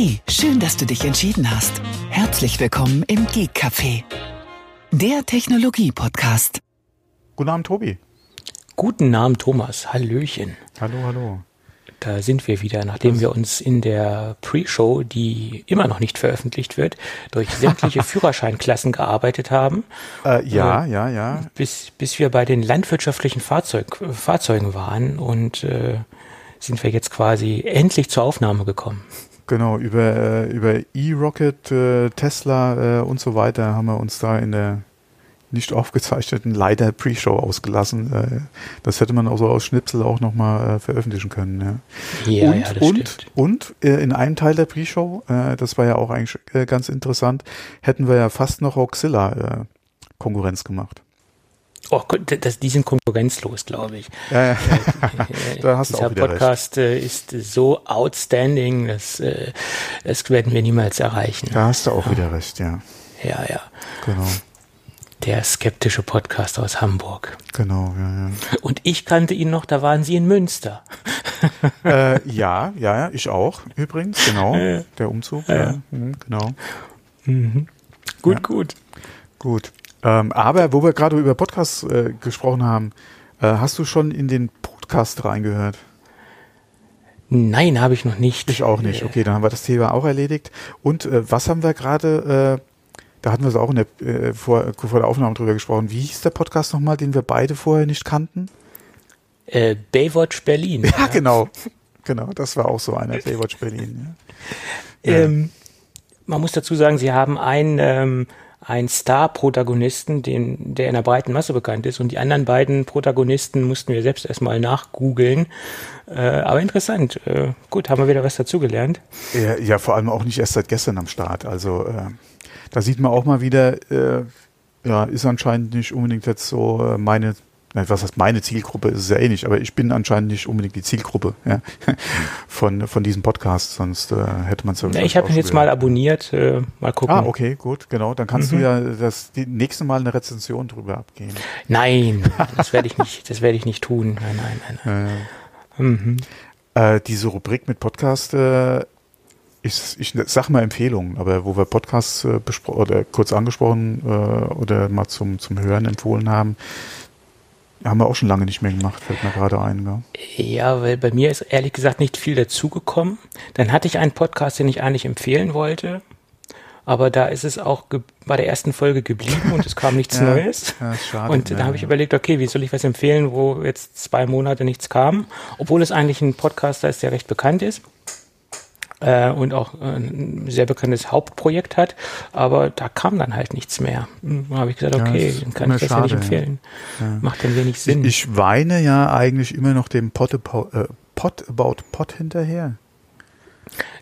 Hey, schön, dass du dich entschieden hast. Herzlich willkommen im Geek Café, der Technologie-Podcast. Guten Abend, Tobi. Guten Abend, Thomas. Hallöchen. Hallo, hallo. Da sind wir wieder, nachdem wir uns in der Pre-Show, die immer noch nicht veröffentlicht wird, durch sämtliche Führerscheinklassen gearbeitet haben. Äh, ja, äh, ja, ja. Bis, bis wir bei den landwirtschaftlichen Fahrzeug, Fahrzeugen waren und äh, sind wir jetzt quasi endlich zur Aufnahme gekommen. Genau, über, äh, über E-Rocket, äh, Tesla äh, und so weiter haben wir uns da in der nicht aufgezeichneten leider Pre-Show ausgelassen. Das hätte man auch so aus Schnipsel auch nochmal äh, veröffentlichen können. Ja, ja, und, ja das und, stimmt. und in einem Teil der Pre-Show, das war ja auch eigentlich ganz interessant, hätten wir ja fast noch Auxilla Konkurrenz gemacht. Oh, das, die sind konkurrenzlos, glaube ich. Ja, ja. da hast du Dieser auch wieder Podcast recht. ist so outstanding, das, das werden wir niemals erreichen. Da hast du auch ja. wieder recht, ja. Ja, ja. Genau. Der skeptische Podcast aus Hamburg. Genau, ja, ja. Und ich kannte ihn noch, da waren sie in Münster. äh, ja, ja, ja, ich auch, übrigens, genau. Der Umzug, ja, mhm, genau. Mhm. Gut, gut. Gut. Ähm, aber wo wir gerade über Podcasts äh, gesprochen haben, äh, hast du schon in den Podcast reingehört? Nein, habe ich noch nicht. Ich auch nicht. Okay, dann haben wir das Thema auch erledigt. Und äh, was haben wir gerade, äh, da hatten wir es auch in der, äh, vor, vor der Aufnahme drüber gesprochen. Wie hieß der Podcast nochmal, den wir beide vorher nicht kannten? Äh, Baywatch Berlin. Ja, ja, genau. Genau, das war auch so einer, Baywatch Berlin. Ja. Ähm, man muss dazu sagen, sie haben ein ähm, einen Star-Protagonisten, den, der in der breiten Masse bekannt ist. Und die anderen beiden Protagonisten mussten wir selbst erstmal nachgoogeln. Äh, aber interessant. Äh, gut, haben wir wieder was dazugelernt. Ja, ja, vor allem auch nicht erst seit gestern am Start. Also äh, da sieht man auch mal wieder, äh, ja, ist anscheinend nicht unbedingt jetzt so äh, meine was heißt meine Zielgruppe, ist es ja eh nicht, aber ich bin anscheinend nicht unbedingt die Zielgruppe ja, von, von diesem Podcast, sonst äh, hätte man es ja. Ich habe ihn jetzt mal abonniert, äh, mal gucken. Ah, okay, gut, genau. Dann kannst mhm. du ja das die nächste Mal eine Rezension drüber abgeben. Nein, das werde ich nicht, das werde ich nicht tun. Nein, nein, nein. nein. Äh, mhm. äh, diese Rubrik mit Podcast äh, ich, ich sag mal Empfehlungen, aber wo wir Podcasts äh, oder kurz angesprochen äh, oder mal zum, zum Hören empfohlen haben, haben wir auch schon lange nicht mehr gemacht, fällt mir gerade ein. Gell? Ja, weil bei mir ist ehrlich gesagt nicht viel dazugekommen. Dann hatte ich einen Podcast, den ich eigentlich empfehlen wollte. Aber da ist es auch bei der ersten Folge geblieben und es kam nichts ja, Neues. Ja, schade, und da habe ich überlegt, okay, wie soll ich was empfehlen, wo jetzt zwei Monate nichts kam, obwohl es eigentlich ein Podcaster ist, der recht bekannt ist äh, und auch äh, ein sehr bekanntes Hauptprojekt hat, aber da kam dann halt nichts mehr. Hm, Da habe ich gesagt, okay, ja, dann kann ich das schade, ja nicht empfehlen. Ja. Macht dann wenig Sinn. Ich, ich, weine ja eigentlich immer noch dem Pot, about, äh, Pot about Pot hinterher.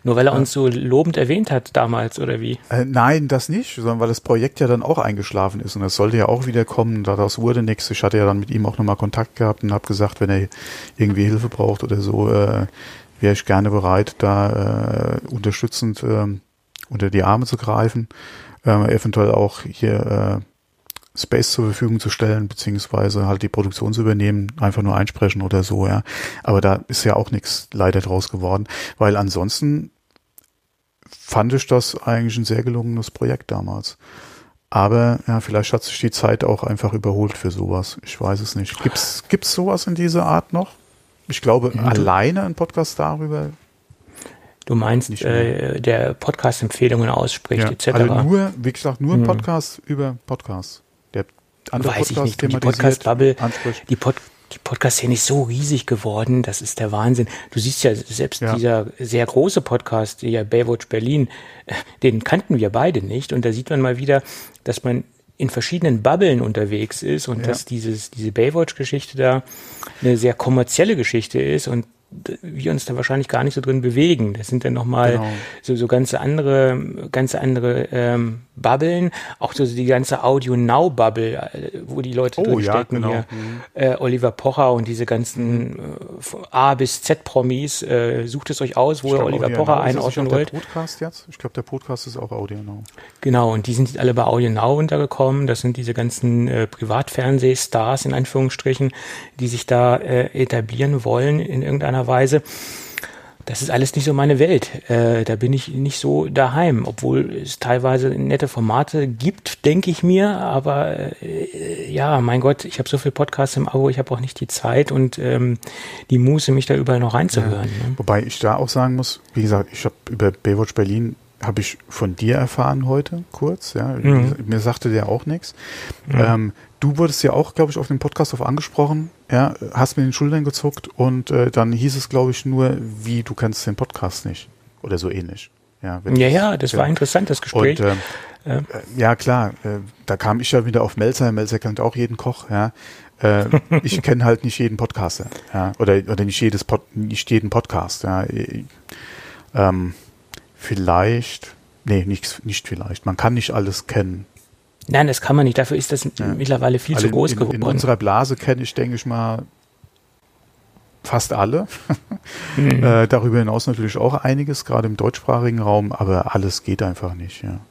Nur weil er uns so lobend erwähnt hat damals, oder wie? Äh, nein, das nicht, sondern weil das Projekt ja dann auch eingeschlafen ist und das sollte ja auch wieder kommen. Daraus wurde nichts. Ich hatte ja dann mit ihm auch nochmal Kontakt gehabt und habe gesagt, wenn er irgendwie Hilfe braucht oder so, äh, wäre ich gerne bereit, da äh, unterstützend äh, unter die Arme zu greifen, äh, eventuell auch hier äh, Space zur Verfügung zu stellen, beziehungsweise halt die Produktion zu übernehmen, einfach nur einsprechen oder so, ja. Aber da ist ja auch nichts leider draus geworden, weil ansonsten fand ich das eigentlich ein sehr gelungenes Projekt damals. Aber ja, vielleicht hat sich die Zeit auch einfach überholt für sowas. Ich weiß es nicht. Gibt's gibt's sowas in dieser Art noch? Ich glaube, ja, alleine ein Podcast darüber. Du meinst, äh, der Podcast-Empfehlungen ausspricht, ja, etc. Also nur, wie gesagt, nur ein hm. Podcast hm. über Podcasts. Der andere Weiß Podcast ich nicht. Die Podcast-Bubble, die, Pod, die Podcast-Szene ist so riesig geworden, das ist der Wahnsinn. Du siehst ja, selbst ja. dieser sehr große Podcast, der Baywatch Berlin, äh, den kannten wir beide nicht. Und da sieht man mal wieder, dass man in verschiedenen Bubblen unterwegs ist und ja. dass dieses, diese Baywatch-Geschichte da eine sehr kommerzielle Geschichte ist und wir uns da wahrscheinlich gar nicht so drin bewegen. Das sind dann nochmal genau. so, so ganz andere, ganz andere ähm, Bubblen, auch so die ganze Audio Now Bubble, äh, wo die Leute oh, drin ja, genau. hier. Mhm. Äh, Oliver Pocher und diese ganzen äh, A bis Z Promis. Äh, sucht es euch aus, wo ihr Oliver Audio Pocher Now. einordnen wollt. Der Podcast jetzt? Ich glaube, der Podcast ist auch Audio Now. Genau, und die sind alle bei Audio Now untergekommen. Das sind diese ganzen äh, Privatfernsehstars in Anführungsstrichen, die sich da äh, etablieren wollen in irgendeiner Weise. Das ist alles nicht so meine Welt. Äh, da bin ich nicht so daheim, obwohl es teilweise nette Formate gibt, denke ich mir. Aber äh, ja, mein Gott, ich habe so viel Podcasts im Abo, ich habe auch nicht die Zeit und ähm, die Muße, mich da überall noch reinzuhören. Ja. Ne? Wobei ich da auch sagen muss, wie gesagt, ich habe über Baywatch Berlin habe ich von dir erfahren heute kurz. Ja, mhm. mir sagte der auch nichts. Mhm. Ähm, du wurdest ja auch, glaube ich, auf dem Podcast auf angesprochen. Ja, hast mir den Schultern gezuckt und äh, dann hieß es, glaube ich, nur, wie du kennst den Podcast nicht oder so ähnlich. Ja, ja, ja, das ja. war interessant, das Gespräch. Und, äh, ja. Äh, ja. klar, äh, da kam ich ja wieder auf Melzer. Melzer kennt auch jeden Koch, ja. Äh, ich kenne halt nicht jeden Podcaster, ja, oder, oder nicht jedes Pod, nicht jeden Podcast, ja. Ähm, vielleicht, nee, nicht, nicht vielleicht. Man kann nicht alles kennen. Nein, das kann man nicht. Dafür ist das ja. mittlerweile viel also zu groß in, geworden. In unserer Blase kenne ich, denke ich mal, fast alle. Mhm. äh, darüber hinaus natürlich auch einiges, gerade im deutschsprachigen Raum, aber alles geht einfach nicht. Ja.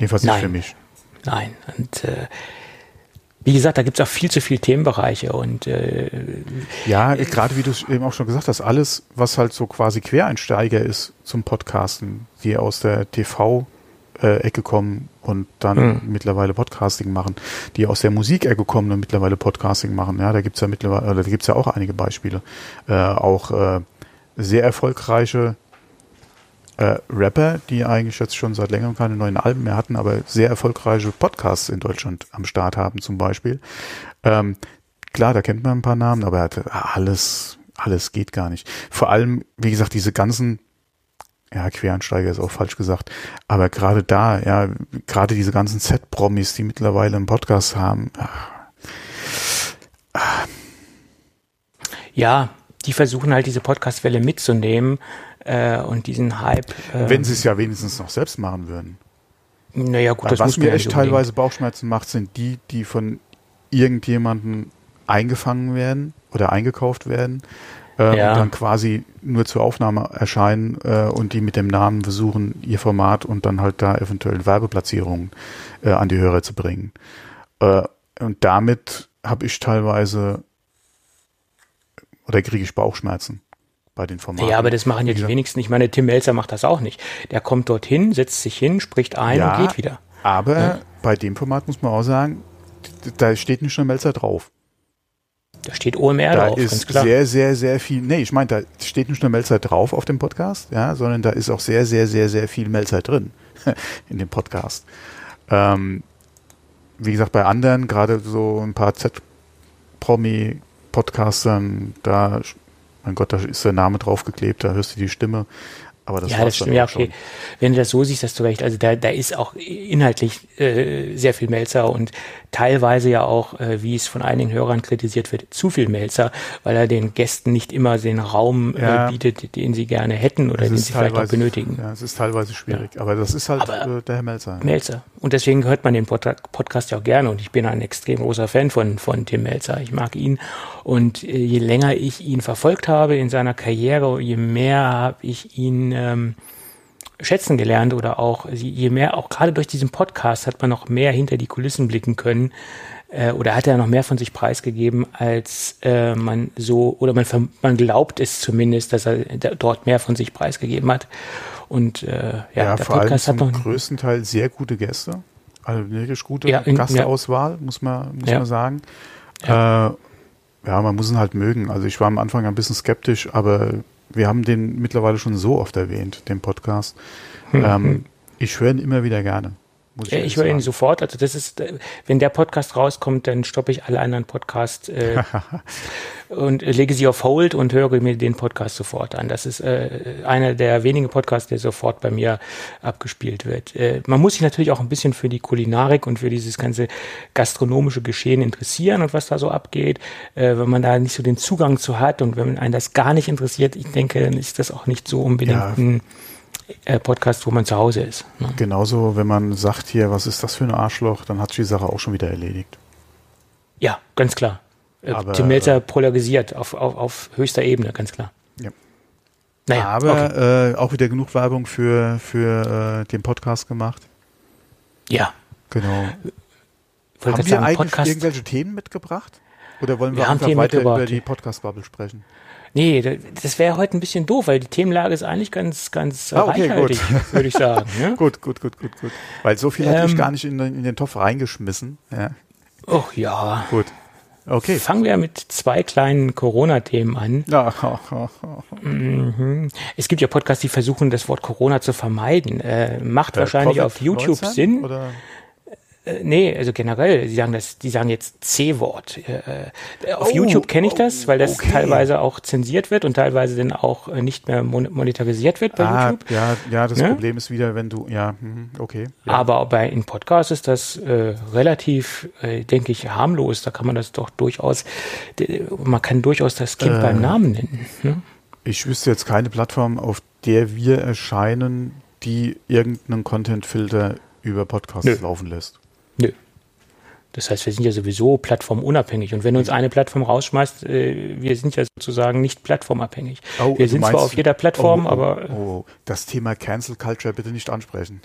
Jedenfalls nicht Nein. für mich. Nein, und äh, wie gesagt, da gibt es auch viel zu viele Themenbereiche und äh, ja, gerade wie du es eben auch schon gesagt hast, alles, was halt so quasi Quereinsteiger ist zum Podcasten, die aus der TV äh, Ecke kommen und dann mhm. mittlerweile Podcasting machen, die aus der Musikecke kommen und mittlerweile Podcasting machen. Ja, da gibt's ja mittlerweile, oder da gibt's ja auch einige Beispiele. Äh, auch äh, sehr erfolgreiche äh, Rapper, die eigentlich jetzt schon seit längerem keine neuen Alben mehr hatten, aber sehr erfolgreiche Podcasts in Deutschland am Start haben zum Beispiel. Ähm, klar, da kennt man ein paar Namen, aber alles, alles geht gar nicht. Vor allem, wie gesagt, diese ganzen ja, Quereinsteiger ist auch falsch gesagt. Aber gerade da, ja, gerade diese ganzen Z-Promis, die mittlerweile einen Podcast haben. Ja, die versuchen halt diese Podcast-Welle mitzunehmen äh, und diesen Hype. Äh, Wenn sie es ja wenigstens noch selbst machen würden. Naja, gut, Weil das Was mir echt teilweise Bauchschmerzen macht, sind die, die von irgendjemandem eingefangen werden oder eingekauft werden äh, ja. und dann quasi nur zur Aufnahme erscheinen äh, und die mit dem Namen versuchen, ihr Format und dann halt da eventuell Werbeplatzierungen äh, an die Hörer zu bringen. Äh, und damit habe ich teilweise oder kriege ich Bauchschmerzen bei den Formaten. Ja, aber das machen ja die wenigsten. Ich meine, Tim Melzer macht das auch nicht. Der kommt dorthin, setzt sich hin, spricht ein ja, und geht wieder. Aber ja. bei dem Format muss man auch sagen, da steht nicht nur Melzer drauf. Da steht OMR da drauf. Ist sehr, sehr, sehr viel. Nee, ich meine, da steht nicht nur Melzer drauf auf dem Podcast, ja, sondern da ist auch sehr, sehr, sehr, sehr viel Melzer drin in dem Podcast. Ähm, wie gesagt, bei anderen, gerade so ein paar Z-Promi-Podcastern, da, mein Gott, da ist der Name draufgeklebt, da hörst du die Stimme. Aber das ja, das stimmt, ja, okay. Schon. Wenn du das so siehst, hast du recht. Also da, da ist auch inhaltlich äh, sehr viel Melzer und teilweise ja auch, äh, wie es von einigen Hörern kritisiert wird, zu viel Melzer, weil er den Gästen nicht immer den Raum äh, ja. äh, bietet, den sie gerne hätten oder den sie vielleicht auch benötigen. Ja, es ist teilweise schwierig, ja. aber das ist halt äh, der Herr Melzer. Melzer. Und deswegen hört man den Pod Podcast ja auch gerne und ich bin ein extrem großer Fan von, von Tim Melzer. Ich mag ihn und äh, je länger ich ihn verfolgt habe in seiner Karriere, je mehr habe ich ihn ähm, schätzen gelernt oder auch je mehr, auch gerade durch diesen Podcast hat man noch mehr hinter die Kulissen blicken können äh, oder hat er noch mehr von sich preisgegeben, als äh, man so oder man, man glaubt es zumindest, dass er dort mehr von sich preisgegeben hat. Und äh, ja, ja der vor Podcast allem zum hat noch größten Teil sehr gute Gäste, also wirklich gute ja, in, Gastauswahl, ja. muss man muss man sagen. Äh, ja, man muss ihn halt mögen. Also ich war am Anfang ein bisschen skeptisch, aber wir haben den mittlerweile schon so oft erwähnt, den Podcast. Hm, ähm, hm. ich höre ihn immer wieder gerne. Ich, ich höre ihn sofort. Also das ist, äh, wenn der Podcast rauskommt, dann stoppe ich alle anderen Podcasts äh, und lege sie auf Hold und höre mir den Podcast sofort an. Das ist äh, einer der wenigen Podcasts, der sofort bei mir abgespielt wird. Äh, man muss sich natürlich auch ein bisschen für die Kulinarik und für dieses ganze gastronomische Geschehen interessieren und was da so abgeht. Äh, wenn man da nicht so den Zugang zu hat und wenn einen das gar nicht interessiert, ich denke, dann ist das auch nicht so unbedingt ja. ein äh, Podcast, wo man zu Hause ist. Ne? Genauso, wenn man sagt hier, was ist das für ein Arschloch, dann hat sich die Sache auch schon wieder erledigt. Ja, ganz klar. Äh, Aber, Tim Melzer äh, polarisiert auf, auf, auf höchster Ebene, ganz klar. Ja. Naja, Aber okay. äh, auch wieder genug Werbung für, für äh, den Podcast gemacht. Ja. Genau. Haben wir eigentlich Podcast? irgendwelche Themen mitgebracht? Oder wollen wir, wir einfach weiter über die Podcast-Bubble sprechen? Nee, das wäre heute ein bisschen doof, weil die Themenlage ist eigentlich ganz, ganz ah, okay, reichhaltig, würde ich sagen. Ja? gut, gut, gut, gut, gut. Weil so viel ähm, hatte ich ähm. gar nicht in, in den Topf reingeschmissen. Ja. Och ja. Gut. Okay. Fangen wir mit zwei kleinen Corona-Themen an. Ja. Mhm. Es gibt ja Podcasts, die versuchen, das Wort Corona zu vermeiden. Äh, macht äh, wahrscheinlich auf YouTube Sinn. Oder? Äh, nee, also generell, die sagen das, die sagen jetzt C-Wort. Äh, äh, auf oh, YouTube kenne ich das, weil das okay. teilweise auch zensiert wird und teilweise dann auch äh, nicht mehr monetarisiert wird bei ah, YouTube. Ja, ja, das? Ne? Problem ist wieder, wenn du, ja, mhm, okay. Ja. Aber bei in Podcasts ist das äh, relativ, äh, denke ich, harmlos. Da kann man das doch durchaus, man kann durchaus das Kind beim Namen nennen. Ne? Ich wüsste jetzt keine Plattform, auf der wir erscheinen, die irgendeinen Content-Filter über Podcasts Nö. laufen lässt. Das heißt, wir sind ja sowieso plattformunabhängig. Und wenn uns eine Plattform rausschmeißt, äh, wir sind ja sozusagen nicht plattformabhängig. Oh, wir sind meinst, zwar auf jeder Plattform, oh, oh, aber. Oh, das Thema Cancel Culture bitte nicht ansprechen.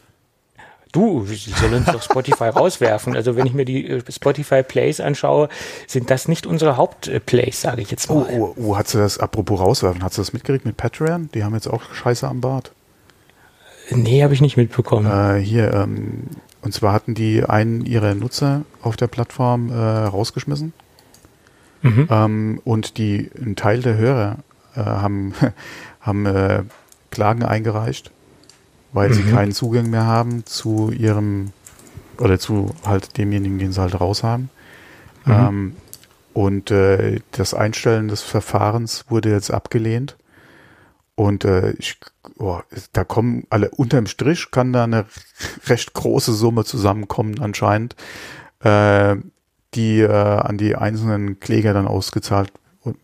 Du, sie sollen uns doch Spotify rauswerfen. Also wenn ich mir die äh, Spotify Plays anschaue, sind das nicht unsere Hauptplays, sage ich jetzt mal. Oh, oh, oh, hat sie das, apropos rauswerfen, hat sie das mitgekriegt mit Patreon? Die haben jetzt auch Scheiße am Bart. Nee, habe ich nicht mitbekommen. Äh, hier, ähm, und zwar hatten die einen ihrer Nutzer auf der Plattform äh, rausgeschmissen. Mhm. Ähm, und die, ein Teil der Hörer äh, haben, haben äh, Klagen eingereicht, weil mhm. sie keinen Zugang mehr haben zu ihrem oder zu halt demjenigen, den sie halt raus haben. Mhm. Ähm, und äh, das Einstellen des Verfahrens wurde jetzt abgelehnt. Und äh, ich, oh, da kommen alle unterm Strich kann da eine recht große Summe zusammenkommen anscheinend, äh, die äh, an die einzelnen Kläger dann ausgezahlt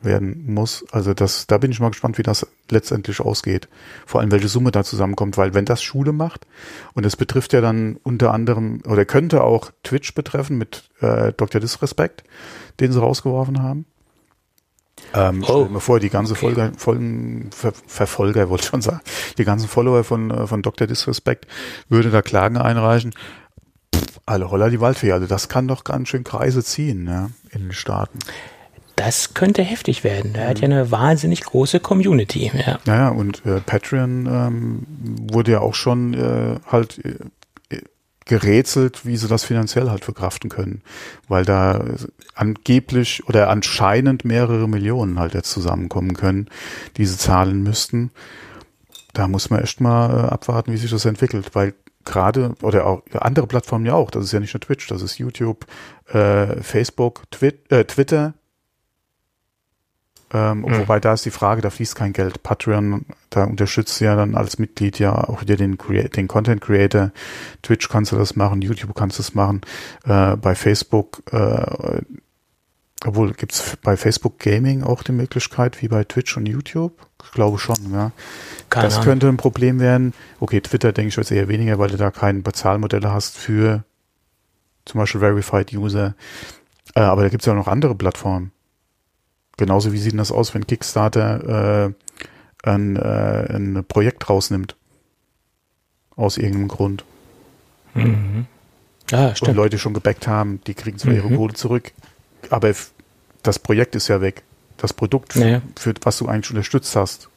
werden muss. Also das, da bin ich mal gespannt, wie das letztendlich ausgeht. Vor allem, welche Summe da zusammenkommt, weil wenn das Schule macht, und es betrifft ja dann unter anderem, oder könnte auch Twitch betreffen mit äh, Dr. Disrespect, den sie rausgeworfen haben. Ähm, oh. Stell mir vor, die ganze okay. Folge, Folgen, Ver, Verfolger, wollte ich schon sagen, die ganzen Follower von, äh, von Dr. Disrespect würde da Klagen einreichen. Pff, alle Holler die Waldfee. Also das kann doch ganz schön Kreise ziehen, ja, in den Staaten. Das könnte heftig werden. Er hat ja eine wahnsinnig große Community. Ja, ja und äh, Patreon ähm, wurde ja auch schon äh, halt äh, gerätselt, wie sie das finanziell halt verkraften können, weil da angeblich oder anscheinend mehrere Millionen halt jetzt zusammenkommen können, die sie zahlen müssten. Da muss man echt mal äh, abwarten, wie sich das entwickelt, weil gerade oder auch andere Plattformen ja auch, das ist ja nicht nur Twitch, das ist YouTube, äh, Facebook, Twit äh, Twitter, ähm, mhm. Wobei da ist die Frage, da fließt kein Geld. Patreon, da unterstützt ja dann als Mitglied ja auch wieder den, den Content Creator. Twitch kannst du das machen, YouTube kannst du das machen. Äh, bei Facebook, äh, obwohl gibt's bei Facebook Gaming auch die Möglichkeit, wie bei Twitch und YouTube? Ich glaube schon, ja. Keine das könnte ein Problem werden. Okay, Twitter denke ich jetzt eher weniger, weil du da keine Bezahlmodelle hast für zum Beispiel Verified User. Äh, aber da gibt's ja auch noch andere Plattformen. Genauso wie sieht das aus, wenn Kickstarter äh, ein, äh, ein Projekt rausnimmt. Aus irgendeinem Grund. Mhm. Ja, stimmt. Und Leute schon gebackt haben, die kriegen zwar mhm. ihre Kohle zurück, aber das Projekt ist ja weg. Das Produkt, naja. für, was du eigentlich unterstützt hast.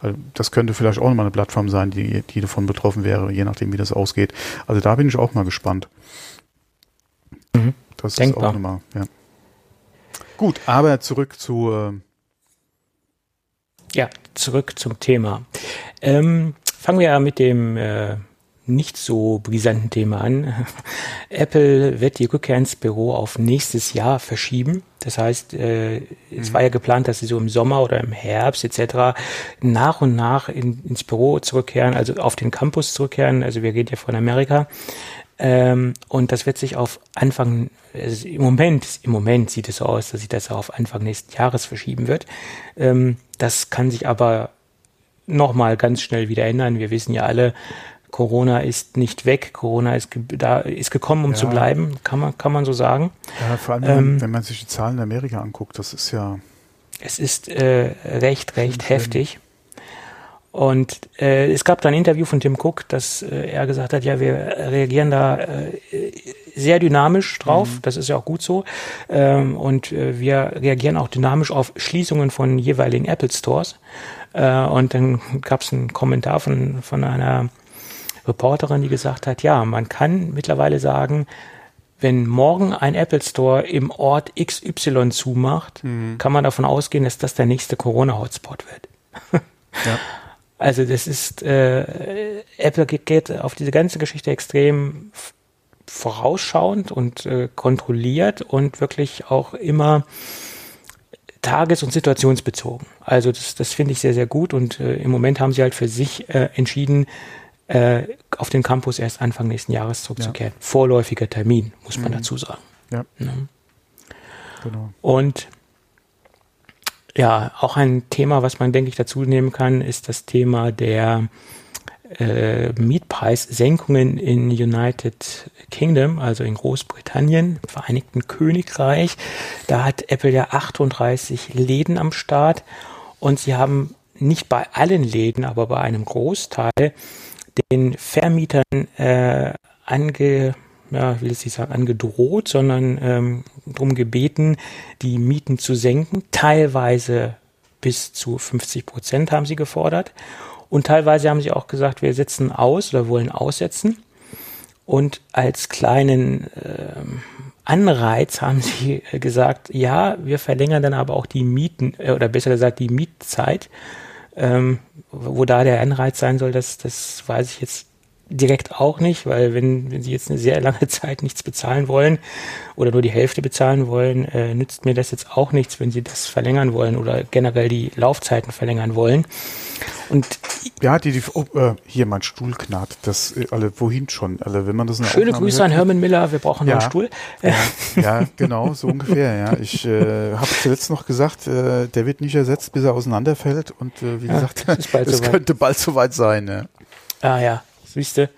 Also das könnte vielleicht auch nochmal eine Plattform sein, die, die davon betroffen wäre, je nachdem, wie das ausgeht. Also da bin ich auch mal gespannt. Mhm. Das Denkbar. ist auch nochmal, ja. Gut, aber zurück zu. Äh ja, zurück zum Thema. Ähm, fangen wir mit dem äh, nicht so brisanten Thema an. Apple wird die Rückkehr ins Büro auf nächstes Jahr verschieben. Das heißt, äh, mhm. es war ja geplant, dass sie so im Sommer oder im Herbst etc. nach und nach in, ins Büro zurückkehren, also auf den Campus zurückkehren. Also wir reden ja von Amerika. Ähm, und das wird sich auf Anfang, also im Moment, im Moment sieht es so aus, dass sich das auf Anfang nächsten Jahres verschieben wird. Ähm, das kann sich aber nochmal ganz schnell wieder ändern. Wir wissen ja alle, Corona ist nicht weg, Corona ist da ist gekommen, um ja. zu bleiben, kann man kann man so sagen. Ja, vor allem ähm, wenn man sich die Zahlen in Amerika anguckt, das ist ja es ist äh, recht recht heftig. Und äh, es gab da ein Interview von Tim Cook, dass äh, er gesagt hat, ja, wir reagieren da äh, sehr dynamisch drauf, mhm. das ist ja auch gut so. Ähm, und äh, wir reagieren auch dynamisch auf Schließungen von jeweiligen Apple Stores. Äh, und dann gab es einen Kommentar von, von einer Reporterin, die gesagt hat, ja, man kann mittlerweile sagen, wenn morgen ein Apple Store im Ort XY zumacht, mhm. kann man davon ausgehen, dass das der nächste Corona-Hotspot wird. ja. Also das ist, äh, Apple geht auf diese ganze Geschichte extrem vorausschauend und äh, kontrolliert und wirklich auch immer tages- und situationsbezogen. Also das, das finde ich sehr, sehr gut und äh, im Moment haben sie halt für sich äh, entschieden, äh, auf den Campus erst Anfang nächsten Jahres zurückzukehren. Ja. Vorläufiger Termin, muss man mhm. dazu sagen. Ja. ja. Genau. Und ja, auch ein Thema, was man, denke ich, dazu nehmen kann, ist das Thema der äh, Mietpreissenkungen in United Kingdom, also in Großbritannien, Vereinigten Königreich. Da hat Apple ja 38 Läden am Start und sie haben nicht bei allen Läden, aber bei einem Großteil den Vermietern äh, ange, ja, will ich nicht sagen, angedroht, sondern ähm, darum gebeten, die Mieten zu senken. Teilweise bis zu 50 Prozent haben sie gefordert. Und teilweise haben sie auch gesagt, wir setzen aus oder wollen aussetzen. Und als kleinen äh, Anreiz haben sie gesagt, ja, wir verlängern dann aber auch die Mieten, äh, oder besser gesagt die Mietzeit. Ähm, wo da der Anreiz sein soll, das, das weiß ich jetzt direkt auch nicht, weil wenn, wenn sie jetzt eine sehr lange Zeit nichts bezahlen wollen oder nur die Hälfte bezahlen wollen, äh, nützt mir das jetzt auch nichts, wenn sie das verlängern wollen oder generell die Laufzeiten verlängern wollen. Und ja, die, die oh, äh, hier mein Stuhl knarrt, das äh, alle wohin schon, alle wenn man das Schöne Aufnahme Grüße hört, an Hermann Miller, wir brauchen ja, einen Stuhl. Ja, ja, genau, so ungefähr, ja. Ich äh, habe zuletzt noch gesagt, äh, der wird nicht ersetzt, bis er auseinanderfällt und äh, wie ja, gesagt, es könnte bald soweit sein, ja. Ah ja, siehst du.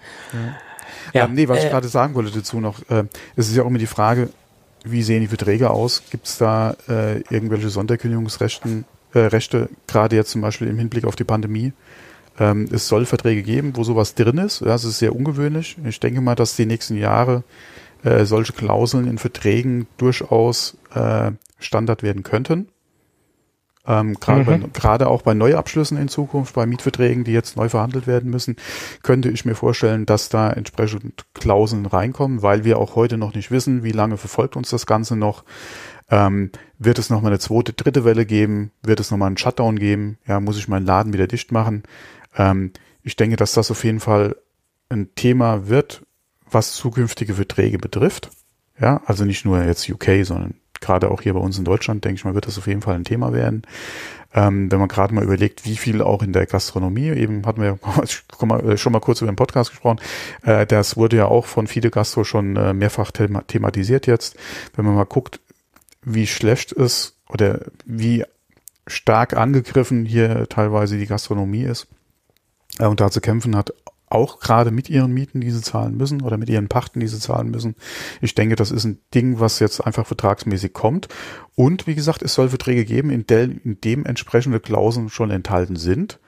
Ja. Ähm, nee, was äh, ich gerade sagen wollte dazu noch, äh, es ist ja auch immer die Frage, wie sehen die Verträge aus? Gibt es da äh, irgendwelche Sonderkündigungsrechte, äh, Rechte, gerade jetzt zum Beispiel im Hinblick auf die Pandemie? Ähm, es soll Verträge geben, wo sowas drin ist. Ja, das ist sehr ungewöhnlich. Ich denke mal, dass die nächsten Jahre äh, solche Klauseln in Verträgen durchaus äh, Standard werden könnten. Ähm, Gerade mhm. auch bei Neuabschlüssen in Zukunft, bei Mietverträgen, die jetzt neu verhandelt werden müssen, könnte ich mir vorstellen, dass da entsprechend Klauseln reinkommen, weil wir auch heute noch nicht wissen, wie lange verfolgt uns das Ganze noch. Ähm, wird es nochmal eine zweite, dritte Welle geben? Wird es nochmal einen Shutdown geben? Ja, muss ich meinen Laden wieder dicht machen? Ähm, ich denke, dass das auf jeden Fall ein Thema wird, was zukünftige Verträge betrifft. Ja, also nicht nur jetzt UK, sondern gerade auch hier bei uns in Deutschland, denke ich mal, wird das auf jeden Fall ein Thema werden. Ähm, wenn man gerade mal überlegt, wie viel auch in der Gastronomie, eben hatten wir äh, schon mal kurz über den Podcast gesprochen, äh, das wurde ja auch von Fide Gastro schon äh, mehrfach thema thematisiert jetzt. Wenn man mal guckt, wie schlecht es oder wie stark angegriffen hier teilweise die Gastronomie ist äh, und da zu kämpfen hat, auch gerade mit ihren Mieten, die sie zahlen müssen oder mit ihren Pachten, die sie zahlen müssen. Ich denke, das ist ein Ding, was jetzt einfach vertragsmäßig kommt. Und wie gesagt, es soll Verträge geben, in, del, in dem entsprechende Klauseln schon enthalten sind.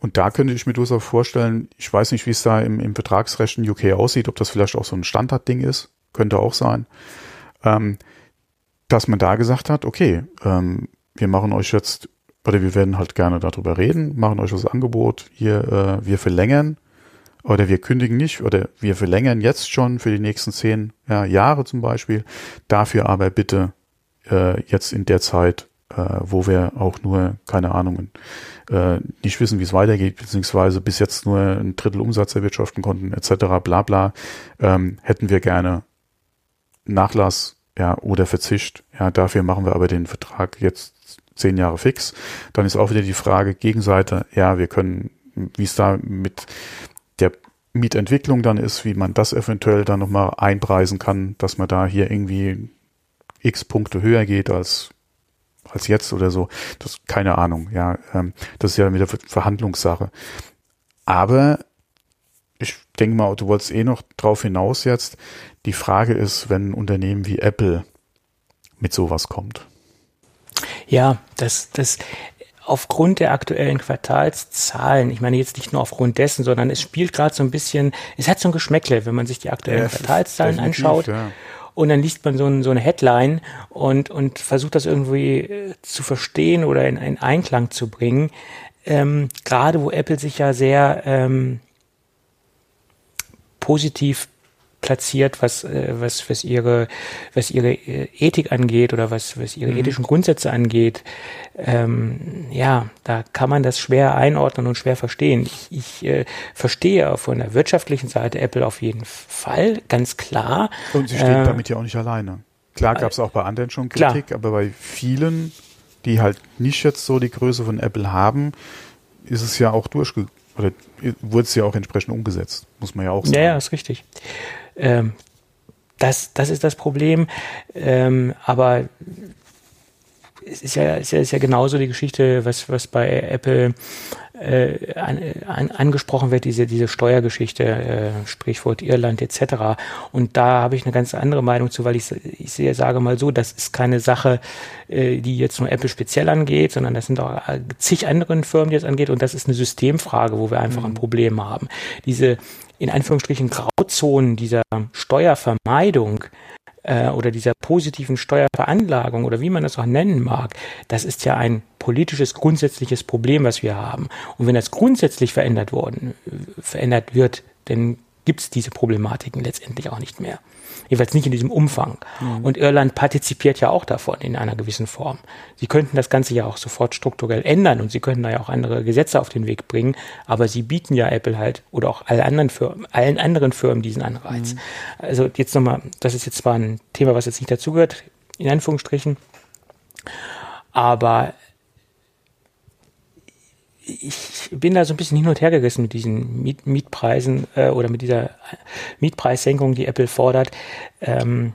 Und da könnte ich mir durchaus vorstellen, ich weiß nicht, wie es da im, im Vertragsrecht in UK aussieht, ob das vielleicht auch so ein Standardding ist, könnte auch sein, ähm, dass man da gesagt hat, okay, ähm, wir machen euch jetzt, oder wir werden halt gerne darüber reden, machen euch das Angebot, hier, äh, wir verlängern oder wir kündigen nicht oder wir verlängern jetzt schon für die nächsten zehn ja, Jahre zum Beispiel. Dafür aber bitte äh, jetzt in der Zeit, äh, wo wir auch nur, keine Ahnung, äh, nicht wissen, wie es weitergeht, beziehungsweise bis jetzt nur ein Drittel Umsatz erwirtschaften konnten, etc., bla bla, ähm, hätten wir gerne Nachlass ja, oder Verzicht. Ja, dafür machen wir aber den Vertrag jetzt zehn Jahre fix. Dann ist auch wieder die Frage, Gegenseite, ja, wir können, wie es da mit der Mietentwicklung dann ist, wie man das eventuell dann nochmal einpreisen kann, dass man da hier irgendwie x Punkte höher geht als als jetzt oder so. Das keine Ahnung. Ja, ähm, das ist ja wieder Verhandlungssache. Aber ich denke mal, du wolltest eh noch drauf hinaus jetzt. Die Frage ist, wenn ein Unternehmen wie Apple mit sowas kommt. Ja, das, das, aufgrund der aktuellen Quartalszahlen, ich meine jetzt nicht nur aufgrund dessen, sondern es spielt gerade so ein bisschen, es hat so ein Geschmäckle, wenn man sich die aktuellen ja, Quartalszahlen anschaut. Ja. Und dann liest man so, ein, so eine Headline und, und versucht das irgendwie äh, zu verstehen oder in einen Einklang zu bringen. Ähm, gerade wo Apple sich ja sehr ähm, positiv platziert, was, äh, was, was ihre, was ihre äh, Ethik angeht oder was, was ihre mhm. ethischen Grundsätze angeht. Ähm, ja, da kann man das schwer einordnen und schwer verstehen. Ich, ich äh, verstehe von der wirtschaftlichen Seite Apple auf jeden Fall, ganz klar. Und sie steht äh, damit ja auch nicht alleine. Klar gab es auch bei anderen schon Kritik, klar. aber bei vielen, die halt nicht jetzt so die Größe von Apple haben, ist es ja auch durchge oder wurde es ja auch entsprechend umgesetzt, muss man ja auch sagen. Ja, ja, ist richtig. Ähm, das, das ist das Problem. Ähm, aber es ist ja, es ist ja genauso die Geschichte, was, was bei Apple äh, an, an, angesprochen wird, diese, diese Steuergeschichte, äh, Sprichwort Irland etc. Und da habe ich eine ganz andere Meinung zu, weil ich, ich sehe, sage mal so, das ist keine Sache, äh, die jetzt nur Apple speziell angeht, sondern das sind auch zig anderen Firmen, die es angeht. Und das ist eine Systemfrage, wo wir einfach mhm. ein Problem haben. Diese in Anführungsstrichen Grauzonen dieser Steuervermeidung äh, oder dieser positiven Steuerveranlagung oder wie man das auch nennen mag, das ist ja ein politisches grundsätzliches Problem, was wir haben. Und wenn das grundsätzlich verändert worden, verändert wird, dann gibt es diese Problematiken letztendlich auch nicht mehr. Jedenfalls nicht in diesem Umfang. Mhm. Und Irland partizipiert ja auch davon in einer gewissen Form. Sie könnten das Ganze ja auch sofort strukturell ändern und sie könnten da ja auch andere Gesetze auf den Weg bringen, aber sie bieten ja Apple halt oder auch alle anderen Firmen, allen anderen Firmen diesen Anreiz. Mhm. Also jetzt nochmal, das ist jetzt zwar ein Thema, was jetzt nicht dazugehört, in Anführungsstrichen, aber ich bin da so ein bisschen hin und her gerissen mit diesen Miet Mietpreisen äh, oder mit dieser Mietpreissenkung, die Apple fordert. Ähm,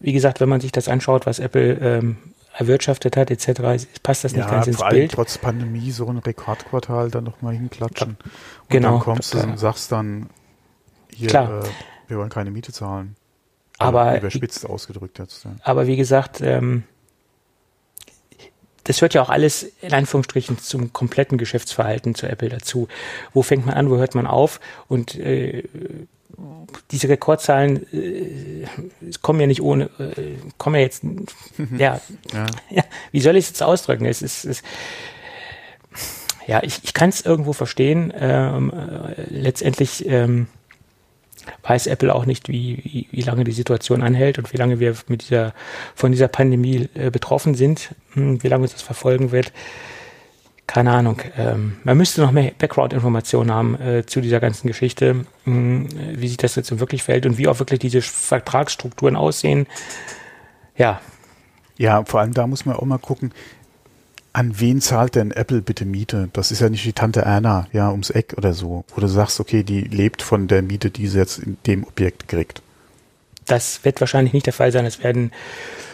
wie gesagt, wenn man sich das anschaut, was Apple ähm, erwirtschaftet hat, etc., passt das nicht ja, ganz ins vor allem Bild. Trotz Pandemie so ein Rekordquartal dann nochmal hinklatschen. Ja, und genau. dann kommst du und sagst dann, hier, Klar. Äh, wir wollen keine Miete zahlen. Aber überspitzt ausgedrückt jetzt. Ja. Aber wie gesagt, ähm, das hört ja auch alles in Anführungsstrichen zum kompletten Geschäftsverhalten zu Apple dazu. Wo fängt man an, wo hört man auf? Und äh, diese Rekordzahlen äh, kommen ja nicht ohne, äh, kommen ja jetzt, ja, ja. ja, wie soll ich es jetzt ausdrücken? Es ist, es, ja, ich, ich kann es irgendwo verstehen. Ähm, äh, letztendlich ähm, weiß Apple auch nicht, wie, wie, wie lange die Situation anhält und wie lange wir mit dieser, von dieser Pandemie äh, betroffen sind, hm, wie lange uns das verfolgen wird. Keine Ahnung. Ähm, man müsste noch mehr Background-Informationen haben äh, zu dieser ganzen Geschichte, hm, wie sich das jetzt wirklich verhält und wie auch wirklich diese Vertragsstrukturen aussehen. Ja. Ja, vor allem da muss man auch mal gucken, an wen zahlt denn Apple bitte Miete? Das ist ja nicht die Tante Anna, ja, ums Eck oder so. Wo du sagst, okay, die lebt von der Miete, die sie jetzt in dem Objekt kriegt. Das wird wahrscheinlich nicht der Fall sein. Es werden.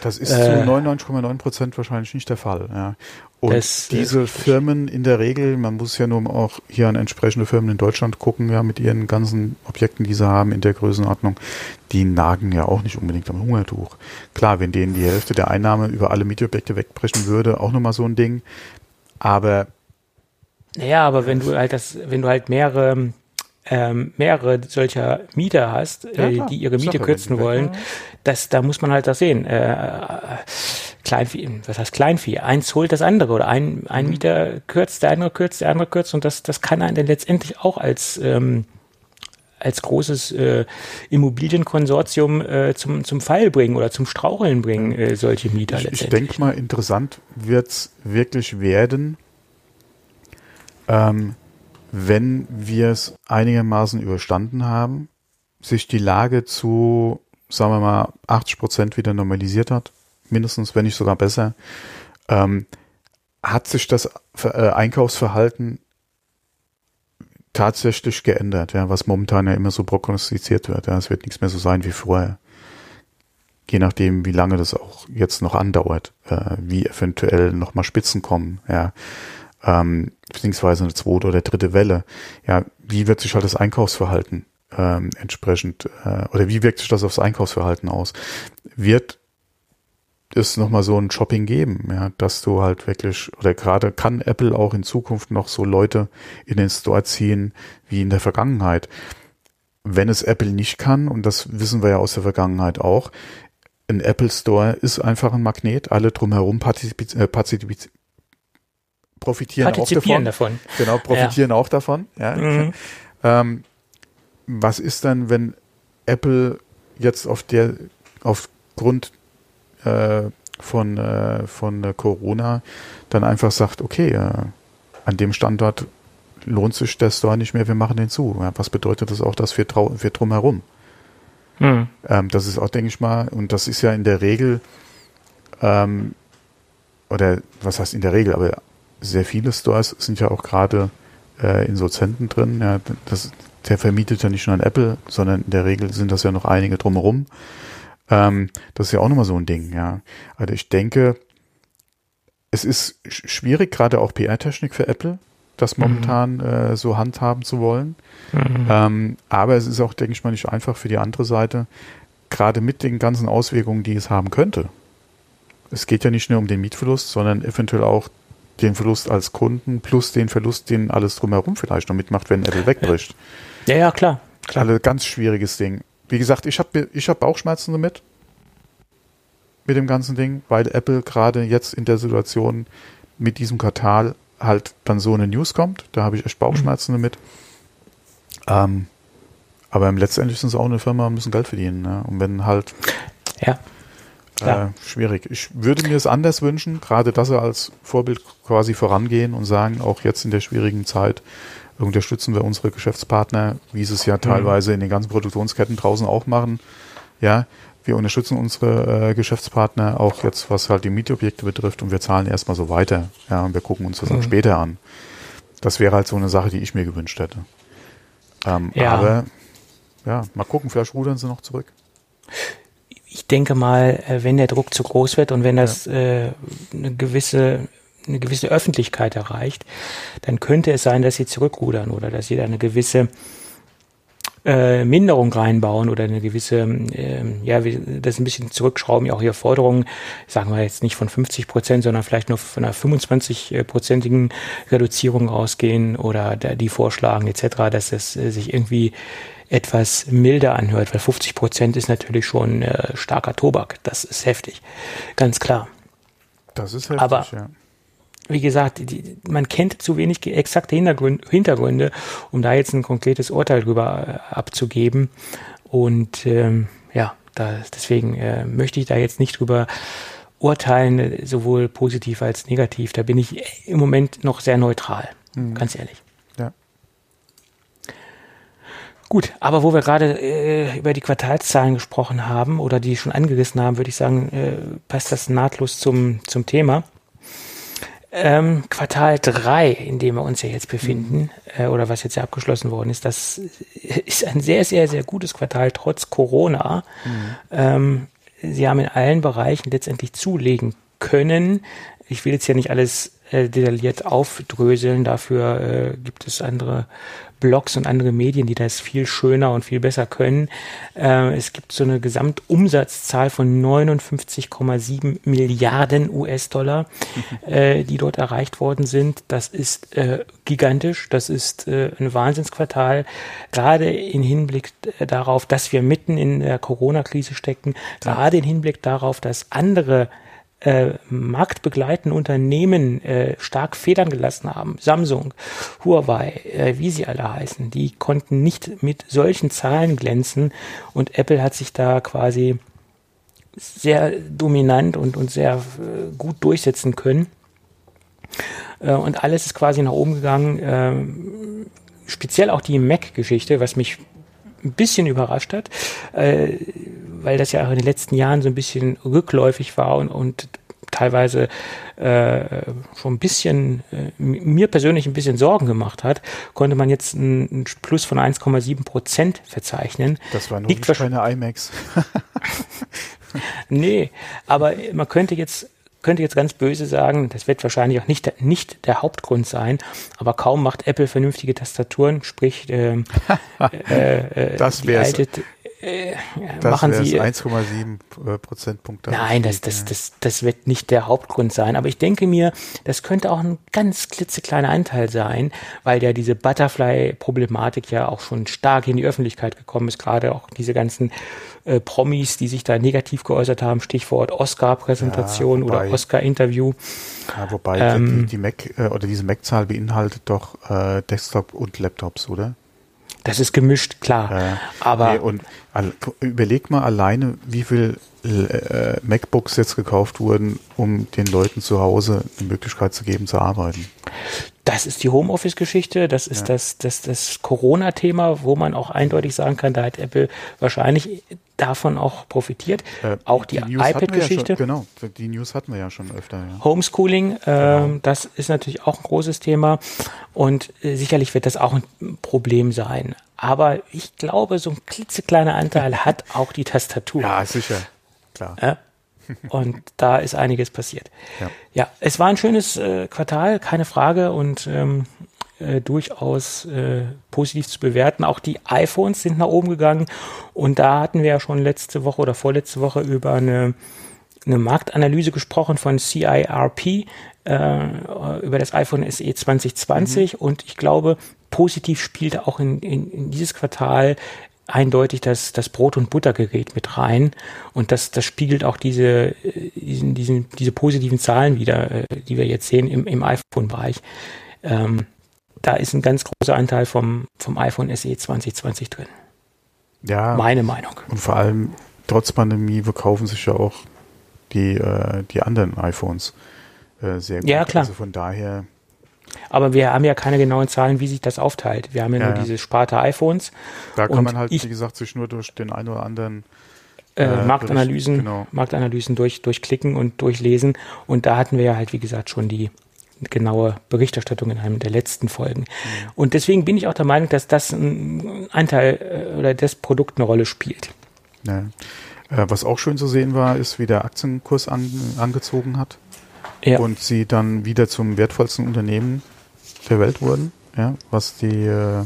Das ist äh, zu 99,9 Prozent wahrscheinlich nicht der Fall. Ja. Und das, diese äh, Firmen in der Regel, man muss ja nur auch hier an entsprechende Firmen in Deutschland gucken, ja, mit ihren ganzen Objekten, die sie haben in der Größenordnung, die nagen ja auch nicht unbedingt am Hungertuch. Klar, wenn denen die Hälfte der Einnahme über alle Mietobjekte wegbrechen würde, auch nochmal so ein Ding. Aber naja, aber wenn du halt das, wenn du halt mehrere ähm, mehrere solcher Mieter hast, ja, äh, die ihre Miete kürzen wollen, das, da muss man halt das sehen. Äh, Kleinvieh, was heißt Kleinvieh? Eins holt das andere oder ein, ein mhm. Mieter kürzt, der andere kürzt, der andere kürzt und das, das kann einen dann letztendlich auch als ähm, als großes äh, Immobilienkonsortium äh, zum, zum Fall bringen oder zum Straucheln bringen, äh, solche Mieter ich. Ich denke mal, interessant wird's wirklich werden, ähm, wenn wir es einigermaßen überstanden haben, sich die Lage zu, sagen wir mal, 80 Prozent wieder normalisiert hat, mindestens, wenn nicht sogar besser, ähm, hat sich das äh, Einkaufsverhalten tatsächlich geändert, ja, was momentan ja immer so prognostiziert wird. Ja, es wird nichts mehr so sein wie vorher. Je nachdem, wie lange das auch jetzt noch andauert, äh, wie eventuell nochmal Spitzen kommen, ja ähm, beziehungsweise eine zweite oder dritte Welle. Ja, wie wird sich halt das Einkaufsverhalten ähm, entsprechend äh, oder wie wirkt sich das aufs Einkaufsverhalten aus? Wird es nochmal so ein Shopping geben, ja, dass du halt wirklich, oder gerade kann Apple auch in Zukunft noch so Leute in den Store ziehen wie in der Vergangenheit. Wenn es Apple nicht kann, und das wissen wir ja aus der Vergangenheit auch, ein Apple Store ist einfach ein Magnet, alle drumherum partizip äh, profitieren auch davon. davon. Genau, profitieren ja. auch davon. Ja. Mhm. Ähm, was ist dann, wenn Apple jetzt auf der aufgrund äh, von äh, von Corona dann einfach sagt, okay, äh, an dem Standort lohnt sich der Store nicht mehr, wir machen den zu. Ja, was bedeutet das auch das für, für drumherum? Mhm. Ähm, das ist auch, denke ich mal, und das ist ja in der Regel, ähm, oder was heißt in der Regel, aber sehr viele Stores sind ja auch gerade äh, in so Zentren drin. Ja, das, der vermietet ja nicht nur an Apple, sondern in der Regel sind das ja noch einige drumherum. Ähm, das ist ja auch nochmal so ein Ding, ja. Also ich denke, es ist schwierig, gerade auch PR-Technik für Apple, das mhm. momentan mhm. äh, so handhaben zu wollen. Mhm. Ähm, aber es ist auch, denke ich mal, nicht einfach für die andere Seite, gerade mit den ganzen Auswirkungen, die es haben könnte. Es geht ja nicht nur um den Mietverlust, sondern eventuell auch den Verlust als Kunden plus den Verlust, den alles drumherum vielleicht noch mitmacht, wenn Apple wegbricht. Ja, ja, klar. klar. Also ganz schwieriges Ding. Wie gesagt, ich habe ich hab Bauchschmerzen damit. Mit dem ganzen Ding, weil Apple gerade jetzt in der Situation mit diesem Quartal halt dann so eine News kommt. Da habe ich echt Bauchschmerzen mhm. damit. Ähm, aber letztendlich sind es auch eine Firma und müssen Geld verdienen. Ne? Und wenn halt. Ja. Äh, schwierig. Ich würde mir es anders wünschen, gerade dass sie als Vorbild quasi vorangehen und sagen, auch jetzt in der schwierigen Zeit unterstützen wir unsere Geschäftspartner, wie sie es ja mhm. teilweise in den ganzen Produktionsketten draußen auch machen. Ja, wir unterstützen unsere äh, Geschäftspartner auch jetzt, was halt die Mietobjekte betrifft und wir zahlen erstmal so weiter. Ja, und wir gucken uns das mhm. dann später an. Das wäre halt so eine Sache, die ich mir gewünscht hätte. Ähm, ja. Aber ja, mal gucken, vielleicht rudern sie noch zurück. Ich denke mal, äh, wenn der Druck zu groß wird und wenn das ja. äh, eine gewisse eine gewisse Öffentlichkeit erreicht, dann könnte es sein, dass sie zurückrudern oder dass sie da eine gewisse äh, Minderung reinbauen oder eine gewisse, äh, ja, das ein bisschen zurückschrauben, ja auch hier Forderungen, sagen wir jetzt nicht von 50 Prozent, sondern vielleicht nur von einer 25-prozentigen Reduzierung ausgehen oder die vorschlagen etc., dass es äh, sich irgendwie etwas milder anhört, weil 50 Prozent ist natürlich schon äh, starker Tobak. Das ist heftig, ganz klar. Das ist heftig, Aber, ja wie gesagt, die, man kennt zu wenig exakte Hintergründe, Hintergründe, um da jetzt ein konkretes Urteil drüber äh, abzugeben. Und ähm, ja, da, deswegen äh, möchte ich da jetzt nicht drüber urteilen, sowohl positiv als negativ. Da bin ich im Moment noch sehr neutral, mhm. ganz ehrlich. Ja. Gut, aber wo wir gerade äh, über die Quartalszahlen gesprochen haben oder die schon angerissen haben, würde ich sagen, äh, passt das nahtlos zum, zum Thema ähm, Quartal 3, in dem wir uns ja jetzt befinden, äh, oder was jetzt ja abgeschlossen worden ist, das ist ein sehr, sehr, sehr gutes Quartal trotz Corona. Mhm. Ähm, sie haben in allen Bereichen letztendlich zulegen können. Ich will jetzt ja nicht alles äh, detailliert aufdröseln, dafür äh, gibt es andere Blogs und andere Medien, die das viel schöner und viel besser können. Äh, es gibt so eine Gesamtumsatzzahl von 59,7 Milliarden US-Dollar, mhm. äh, die dort erreicht worden sind. Das ist äh, gigantisch. Das ist äh, ein Wahnsinnsquartal. Gerade in Hinblick äh, darauf, dass wir mitten in der Corona-Krise stecken, gerade in Hinblick darauf, dass andere äh, marktbegleitenden Unternehmen äh, stark federn gelassen haben, Samsung, Huawei, äh, wie sie alle heißen, die konnten nicht mit solchen Zahlen glänzen und Apple hat sich da quasi sehr dominant und, und sehr äh, gut durchsetzen können. Äh, und alles ist quasi nach oben gegangen. Äh, speziell auch die Mac-Geschichte, was mich ein bisschen überrascht hat. Äh, weil das ja auch in den letzten Jahren so ein bisschen rückläufig war und, und teilweise äh, schon ein bisschen, äh, mir persönlich ein bisschen Sorgen gemacht hat, konnte man jetzt ein, Plus von 1,7 Prozent verzeichnen. Das war nur Liegt nicht keine IMAX. nee, aber man könnte jetzt könnte jetzt ganz böse sagen, das wird wahrscheinlich auch nicht, nicht der Hauptgrund sein, aber kaum macht Apple vernünftige Tastaturen, sprich äh, äh, äh, das die alte äh, machen Sie 1,7 äh, Prozentpunkte. Nein, das, das, das, das wird nicht der Hauptgrund sein. Aber ich denke mir, das könnte auch ein ganz klitzekleiner Anteil sein, weil ja diese Butterfly-Problematik ja auch schon stark in die Öffentlichkeit gekommen ist. Gerade auch diese ganzen äh, Promis, die sich da negativ geäußert haben, Stichwort Oscar-Präsentation ja, oder Oscar-Interview. Ja, wobei ähm, die, die Mac äh, oder diese Mac-Zahl beinhaltet doch äh, Desktop und Laptops, oder? Das ist gemischt, klar. Ja, aber nee, und überleg mal alleine, wie viel äh, MacBooks jetzt gekauft wurden, um den Leuten zu Hause eine Möglichkeit zu geben, zu arbeiten. Das ist die Homeoffice-Geschichte, das ist ja. das, das, das Corona-Thema, wo man auch eindeutig sagen kann, da hat Apple wahrscheinlich davon auch profitiert. Äh, auch die, die iPad-Geschichte. Ja genau, die News hatten wir ja schon öfter. Ja. Homeschooling, äh, genau. das ist natürlich auch ein großes Thema und äh, sicherlich wird das auch ein Problem sein. Aber ich glaube, so ein klitzekleiner Anteil hat auch die Tastatur. Ja, sicher, klar. Und da ist einiges passiert. Ja, ja es war ein schönes äh, Quartal, keine Frage. Und ähm, äh, durchaus äh, positiv zu bewerten. Auch die iPhones sind nach oben gegangen. Und da hatten wir ja schon letzte Woche oder vorletzte Woche über eine, eine Marktanalyse gesprochen von CIRP äh, über das iPhone SE 2020. Mhm. Und ich glaube, positiv spielte auch in, in, in dieses Quartal eindeutig das, das Brot- und Buttergerät mit rein. Und das, das spiegelt auch diese, äh, diesen, diesen, diese positiven Zahlen wieder, äh, die wir jetzt sehen im, im iPhone-Bereich. Ähm, da ist ein ganz großer Anteil vom, vom iPhone SE 2020 drin. Ja. Meine Meinung. Und vor allem, trotz Pandemie verkaufen sich ja auch die, äh, die anderen iPhones äh, sehr gut. Ja, klar. Also von daher aber wir haben ja keine genauen Zahlen, wie sich das aufteilt. Wir haben ja, ja nur diese Sparte iPhones. Da kann man halt, ich, wie gesagt, sich nur durch den einen oder anderen äh, äh Marktanalysen, genau. Marktanalysen durch, durchklicken und durchlesen. Und da hatten wir ja halt, wie gesagt, schon die genaue Berichterstattung in einem der letzten Folgen. Mhm. Und deswegen bin ich auch der Meinung, dass das ein Anteil äh, oder das Produkt eine Rolle spielt. Ja. Äh, was auch schön zu sehen war, ist, wie der Aktienkurs an, angezogen hat ja. und sie dann wieder zum wertvollsten Unternehmen der Welt wurden, ja, was die äh,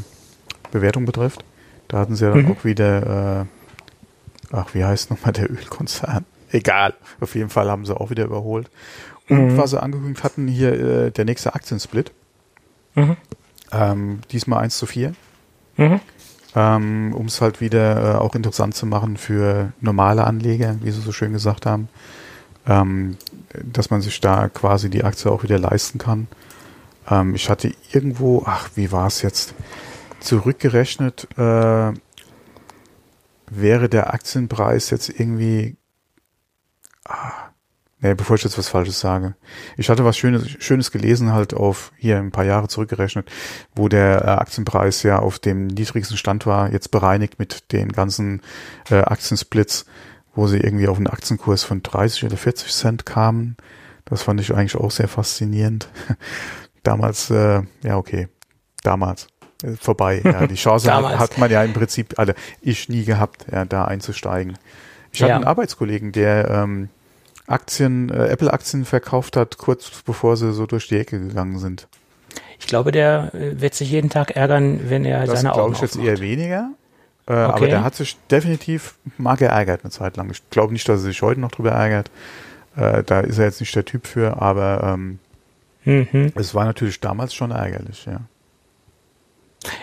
Bewertung betrifft. Da hatten sie ja dann mhm. auch wieder, äh, ach, wie heißt nochmal der Ölkonzern? Egal, auf jeden Fall haben sie auch wieder überholt. Und mhm. was sie angekündigt hatten, hier äh, der nächste Aktiensplit. Mhm. Ähm, diesmal 1 zu 4. Mhm. Ähm, um es halt wieder äh, auch interessant zu machen für normale Anleger, wie sie so schön gesagt haben ähm, dass man sich da quasi die Aktie auch wieder leisten kann. Ähm, ich hatte irgendwo, ach, wie war es jetzt, zurückgerechnet, äh, wäre der Aktienpreis jetzt irgendwie, ah, nee, bevor ich jetzt was Falsches sage. Ich hatte was Schönes, Schönes gelesen, halt auf hier ein paar Jahre zurückgerechnet, wo der äh, Aktienpreis ja auf dem niedrigsten Stand war, jetzt bereinigt mit den ganzen äh, Aktiensplits wo sie irgendwie auf einen Aktienkurs von 30 oder 40 Cent kamen. Das fand ich eigentlich auch sehr faszinierend. Damals, äh, ja okay, damals äh, vorbei. Ja, die Chance hat, hat, man ja im Prinzip, also ich nie gehabt, ja, da einzusteigen. Ich ja. hatte einen Arbeitskollegen, der ähm, Aktien, äh, Apple-Aktien verkauft hat, kurz bevor sie so durch die Ecke gegangen sind. Ich glaube, der äh, wird sich jeden Tag ärgern, wenn er das seine Augen Das glaube ich jetzt eher weniger. Äh, okay. Aber der hat sich definitiv mal geärgert eine Zeit lang. Ich glaube nicht, dass er sich heute noch drüber ärgert. Äh, da ist er jetzt nicht der Typ für, aber ähm, mhm. es war natürlich damals schon ärgerlich, ja.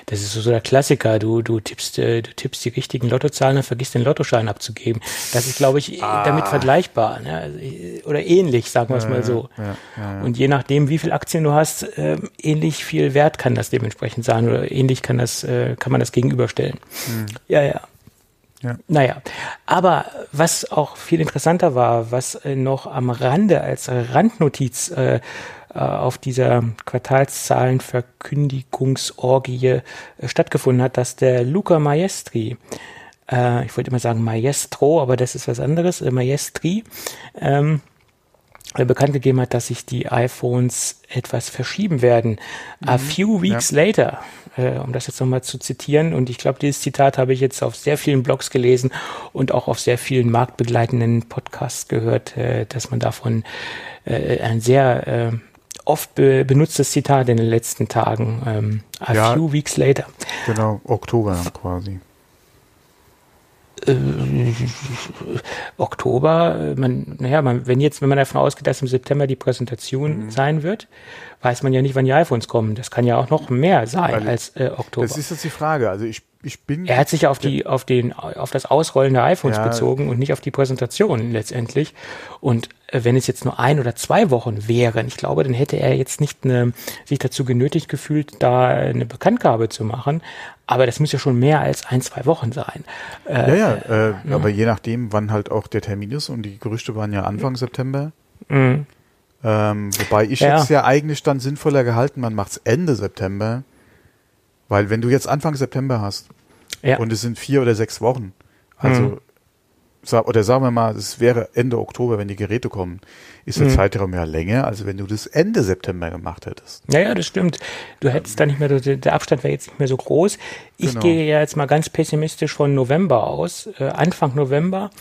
Das ist so der Klassiker. Du, du tippst, äh, du tippst die richtigen Lottozahlen und vergisst den Lottoschein abzugeben. Das ist, glaube ich, ah. damit vergleichbar. Ne? Also, oder ähnlich, sagen wir es mal so. Ja, ja, und je nachdem, wie viel Aktien du hast, äh, ähnlich viel Wert kann das dementsprechend sein oder ähnlich kann das, äh, kann man das gegenüberstellen. Mhm. Ja, ja. Ja. Naja, aber was auch viel interessanter war, was äh, noch am Rande als Randnotiz äh, äh, auf dieser Quartalszahlenverkündigungsorgie äh, stattgefunden hat, dass der Luca Maestri, äh, ich wollte immer sagen Maestro, aber das ist was anderes, äh, Maestri, ähm, bekannt gegeben hat, dass sich die iPhones etwas verschieben werden. Mhm. A few weeks ja. later, äh, um das jetzt nochmal zu zitieren. Und ich glaube, dieses Zitat habe ich jetzt auf sehr vielen Blogs gelesen und auch auf sehr vielen marktbegleitenden Podcasts gehört, äh, dass man davon äh, ein sehr äh, oft be benutztes Zitat in den letzten Tagen. Ähm, a ja, few weeks later. Genau, Oktober quasi. äh, Oktober, man, naja, man, wenn jetzt, wenn man davon ausgeht, dass im September die Präsentation mhm. sein wird, weiß man ja nicht, wann die iPhones kommen. Das kann ja auch noch mehr sein Weil, als äh, Oktober. Das ist jetzt die Frage. Also ich, ich bin. Er hat sich auf die, auf den, auf das Ausrollen der iPhones ja. bezogen und nicht auf die Präsentation letztendlich. Und äh, wenn es jetzt nur ein oder zwei Wochen wären, ich glaube, dann hätte er jetzt nicht eine, sich dazu genötigt gefühlt, da eine Bekanntgabe zu machen. Aber das muss ja schon mehr als ein, zwei Wochen sein. Äh, ja, ja, äh, ja, aber je nachdem, wann halt auch der Termin ist und die Gerüchte waren ja Anfang September. Mhm. Ähm, wobei ich ja. jetzt ja eigentlich dann sinnvoller gehalten, man macht es Ende September. Weil wenn du jetzt Anfang September hast ja. und es sind vier oder sechs Wochen, also mhm. oder sagen wir mal, es wäre Ende Oktober, wenn die Geräte kommen, ist der mhm. Zeitraum ja länger, als wenn du das Ende September gemacht hättest. Ja, ja, das stimmt. Du hättest da nicht mehr, der Abstand wäre jetzt nicht mehr so groß. Ich genau. gehe ja jetzt mal ganz pessimistisch von November aus, äh, Anfang November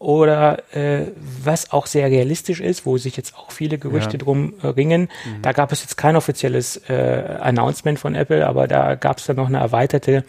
oder äh, was auch sehr realistisch ist, wo sich jetzt auch viele Gerüchte ja. drum äh, ringen. Mhm. Da gab es jetzt kein offizielles äh, Announcement von Apple, aber da gab es dann noch eine erweiterte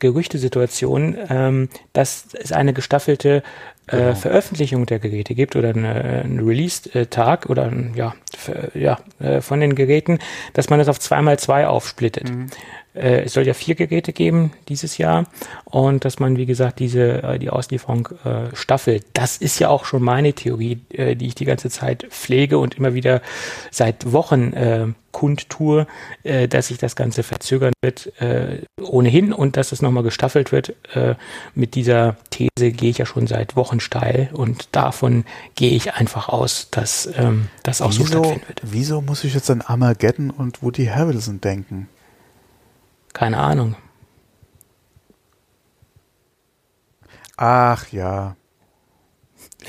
Gerüchtesituation, ähm, dass es eine gestaffelte äh, genau. Veröffentlichung der Geräte gibt oder einen Release-Tag oder ein, ja, für, ja äh, von den Geräten, dass man das auf zweimal zwei aufsplittet. Mhm. Äh, es soll ja vier Geräte geben dieses Jahr und dass man, wie gesagt, diese äh, die Auslieferung äh, staffelt. Das ist ja auch schon meine Theorie, äh, die ich die ganze Zeit pflege und immer wieder seit Wochen äh, kundtue, äh, dass sich das Ganze verzögern wird äh, ohnehin und dass es nochmal gestaffelt wird. Äh, mit dieser These gehe ich ja schon seit Wochen steil und davon gehe ich einfach aus, dass ähm, das auch wieso, so stattfinden wird. Wieso muss ich jetzt an Armageddon und Woody Harrelson denken? Keine Ahnung. Ach ja.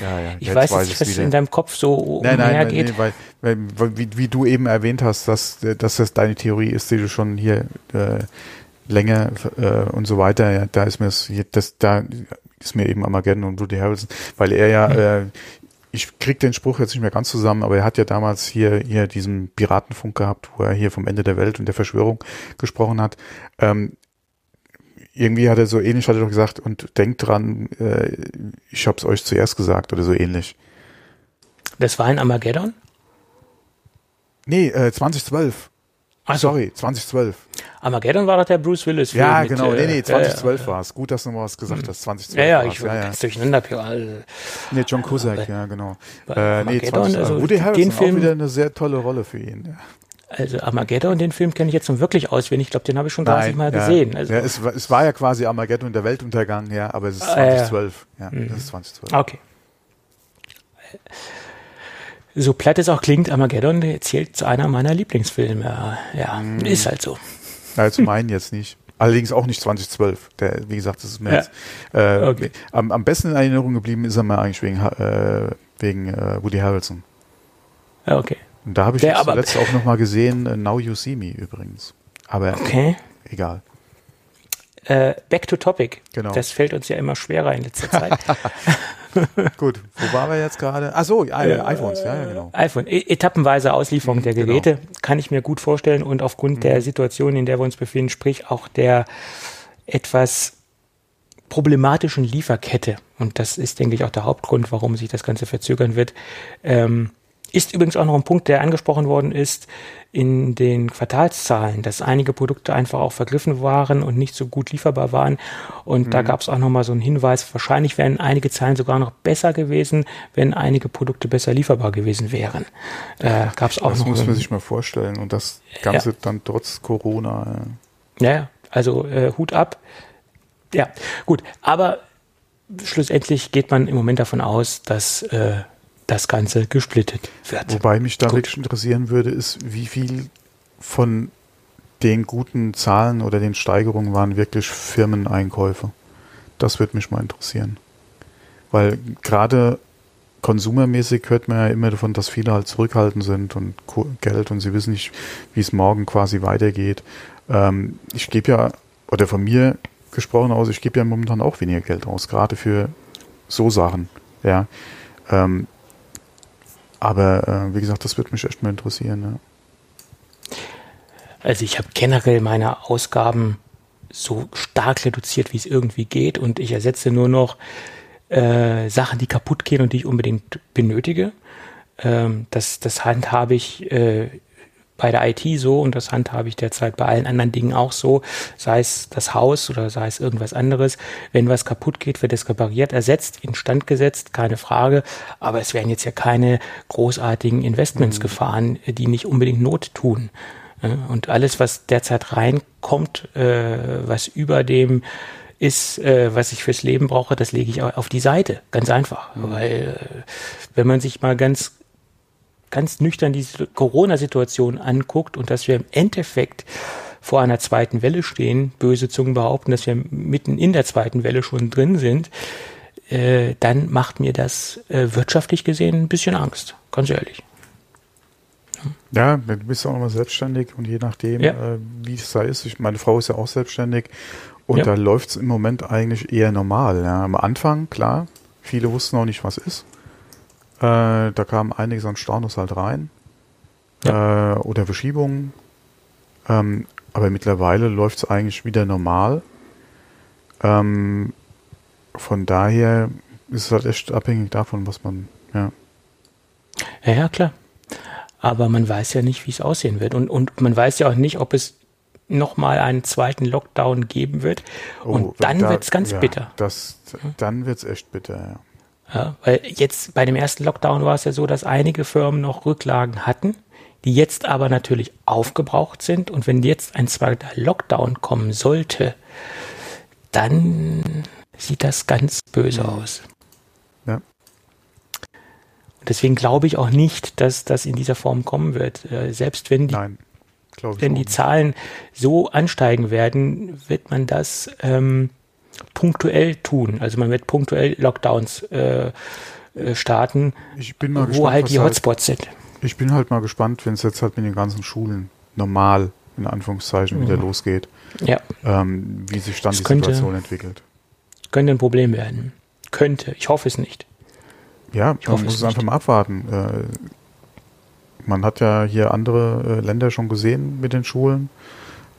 Ja, ja. Ich weiß, weiß nicht, was in deinem Kopf so nein, nein, umhergeht. Nein, weil, weil wie, wie, du eben erwähnt hast, dass, dass das deine Theorie ist, die du schon hier äh, länger äh, und so weiter, ja, da ist mir das, das, da ist mir eben Armageddon und Woody Harrelson, weil er ja, mhm. äh, ich krieg den Spruch jetzt nicht mehr ganz zusammen, aber er hat ja damals hier, hier diesen Piratenfunk gehabt, wo er hier vom Ende der Welt und der Verschwörung gesprochen hat. Ähm, irgendwie hat er so ähnlich, hat er doch gesagt, und denkt dran, äh, ich hab's euch zuerst gesagt oder so ähnlich. Das war ein Armageddon? Nee, äh, 2012. Ach so. Sorry, 2012. Armageddon war doch der Bruce Willis Film. Ja, genau. Mit, nee, nee, 2012 äh, war es. Gut, dass du mal was gesagt hast. 2012 Ja, ja, ich war ja, ganz ja. durcheinander. Also, nee, John Cusack, ja, genau. Äh, nee, 20, also, Woody Harrison den Film, auch wieder eine sehr tolle Rolle für ihn. Ja. Also Armageddon, den Film kenne ich jetzt nun wirklich auswendig. Ich glaube, den habe ich schon 30 Nein, Mal ja, gesehen. Also, ja, es, es, war ja quasi Armageddon der Weltuntergang, ja, aber es ist 2012. Ah, ja, mhm. das ist 2012. Okay. So platt es auch klingt, Armageddon zählt zu einer meiner Lieblingsfilme. Ja, mhm. ist halt so. Also meinen jetzt nicht. Allerdings auch nicht 2012. Der, wie gesagt, das ist mir jetzt, äh, okay. am, am besten in Erinnerung geblieben ist er mir eigentlich wegen, äh, wegen äh, Woody Harrelson. Okay. Und da habe ich der, zuletzt auch nochmal gesehen, uh, Now You See Me übrigens. Aber okay. egal. Äh, back to topic. Genau. Das fällt uns ja immer schwerer in letzter Zeit. Gut, wo waren wir jetzt gerade? Ach so, äh, iPhones, ja, ja, genau. iPhone, e etappenweise Auslieferung der genau. Geräte genau. kann ich mir gut vorstellen und aufgrund mhm. der Situation, in der wir uns befinden, sprich auch der etwas problematischen Lieferkette, und das ist, denke ich, auch der Hauptgrund, warum sich das Ganze verzögern wird, ähm, ist übrigens auch noch ein Punkt, der angesprochen worden ist in den Quartalszahlen, dass einige Produkte einfach auch vergriffen waren und nicht so gut lieferbar waren. Und mhm. da gab es auch nochmal so einen Hinweis, wahrscheinlich wären einige Zahlen sogar noch besser gewesen, wenn einige Produkte besser lieferbar gewesen wären. Äh, gab es auch das noch. Das muss man sich mal vorstellen. Und das Ganze ja. dann trotz Corona. Ja, ja also äh, Hut ab. Ja, gut. Aber schlussendlich geht man im Moment davon aus, dass äh, das Ganze gesplittet wird. Wobei mich da Gut. wirklich interessieren würde, ist, wie viel von den guten Zahlen oder den Steigerungen waren wirklich Firmeneinkäufe. Das würde mich mal interessieren. Weil gerade konsumermäßig hört man ja immer davon, dass viele halt zurückhaltend sind und Geld und sie wissen nicht, wie es morgen quasi weitergeht. Ähm, ich gebe ja, oder von mir gesprochen aus, ich gebe ja momentan auch weniger Geld aus, gerade für so Sachen. Ja. Ähm, aber äh, wie gesagt, das würde mich echt mal interessieren. Ja. Also ich habe generell meine Ausgaben so stark reduziert, wie es irgendwie geht. Und ich ersetze nur noch äh, Sachen, die kaputt gehen und die ich unbedingt benötige. Ähm, das, das handhabe ich äh, bei der IT so und das handhabe ich derzeit bei allen anderen Dingen auch so, sei es das Haus oder sei es irgendwas anderes. Wenn was kaputt geht, wird es repariert, ersetzt, instand gesetzt, keine Frage. Aber es werden jetzt ja keine großartigen Investments mhm. gefahren, die nicht unbedingt Not tun. Und alles, was derzeit reinkommt, äh, was über dem ist, äh, was ich fürs Leben brauche, das lege ich auf die Seite. Ganz einfach. Mhm. Weil, äh, wenn man sich mal ganz ganz nüchtern diese Corona-Situation anguckt und dass wir im Endeffekt vor einer zweiten Welle stehen, böse Zungen behaupten, dass wir mitten in der zweiten Welle schon drin sind, äh, dann macht mir das äh, wirtschaftlich gesehen ein bisschen Angst, ganz ehrlich. Ja, du bist auch nochmal selbstständig und je nachdem, ja. äh, wie es da ist, ich, meine Frau ist ja auch selbstständig und ja. da läuft es im Moment eigentlich eher normal. Ja. Am Anfang, klar, viele wussten auch nicht, was ist. Äh, da kam einiges an Stornos halt rein. Ja. Äh, oder Verschiebungen. Ähm, aber mittlerweile läuft es eigentlich wieder normal. Ähm, von daher ist es halt echt abhängig davon, was man, ja. Ja, ja, klar. Aber man weiß ja nicht, wie es aussehen wird. Und, und man weiß ja auch nicht, ob es nochmal einen zweiten Lockdown geben wird. Oh, und dann da, wird es ganz ja, bitter. Das, dann wird es echt bitter, ja. Ja, weil jetzt bei dem ersten Lockdown war es ja so, dass einige Firmen noch Rücklagen hatten, die jetzt aber natürlich aufgebraucht sind. Und wenn jetzt ein zweiter Lockdown kommen sollte, dann sieht das ganz böse mhm. aus. Ja. Und deswegen glaube ich auch nicht, dass das in dieser Form kommen wird. Äh, selbst wenn die, Nein, wenn die Zahlen so ansteigen werden, wird man das ähm, punktuell tun. Also man wird punktuell Lockdowns äh, äh starten, wo gespannt, halt die Hotspots halt, sind. Ich bin halt mal gespannt, wenn es jetzt halt mit den ganzen Schulen normal in Anführungszeichen mhm. wieder losgeht, ja. ähm, wie sich dann das die könnte, Situation entwickelt. Könnte ein Problem werden. Könnte. Ich hoffe es nicht. Ja, ich man muss es einfach mal abwarten. Äh, man hat ja hier andere äh, Länder schon gesehen mit den Schulen.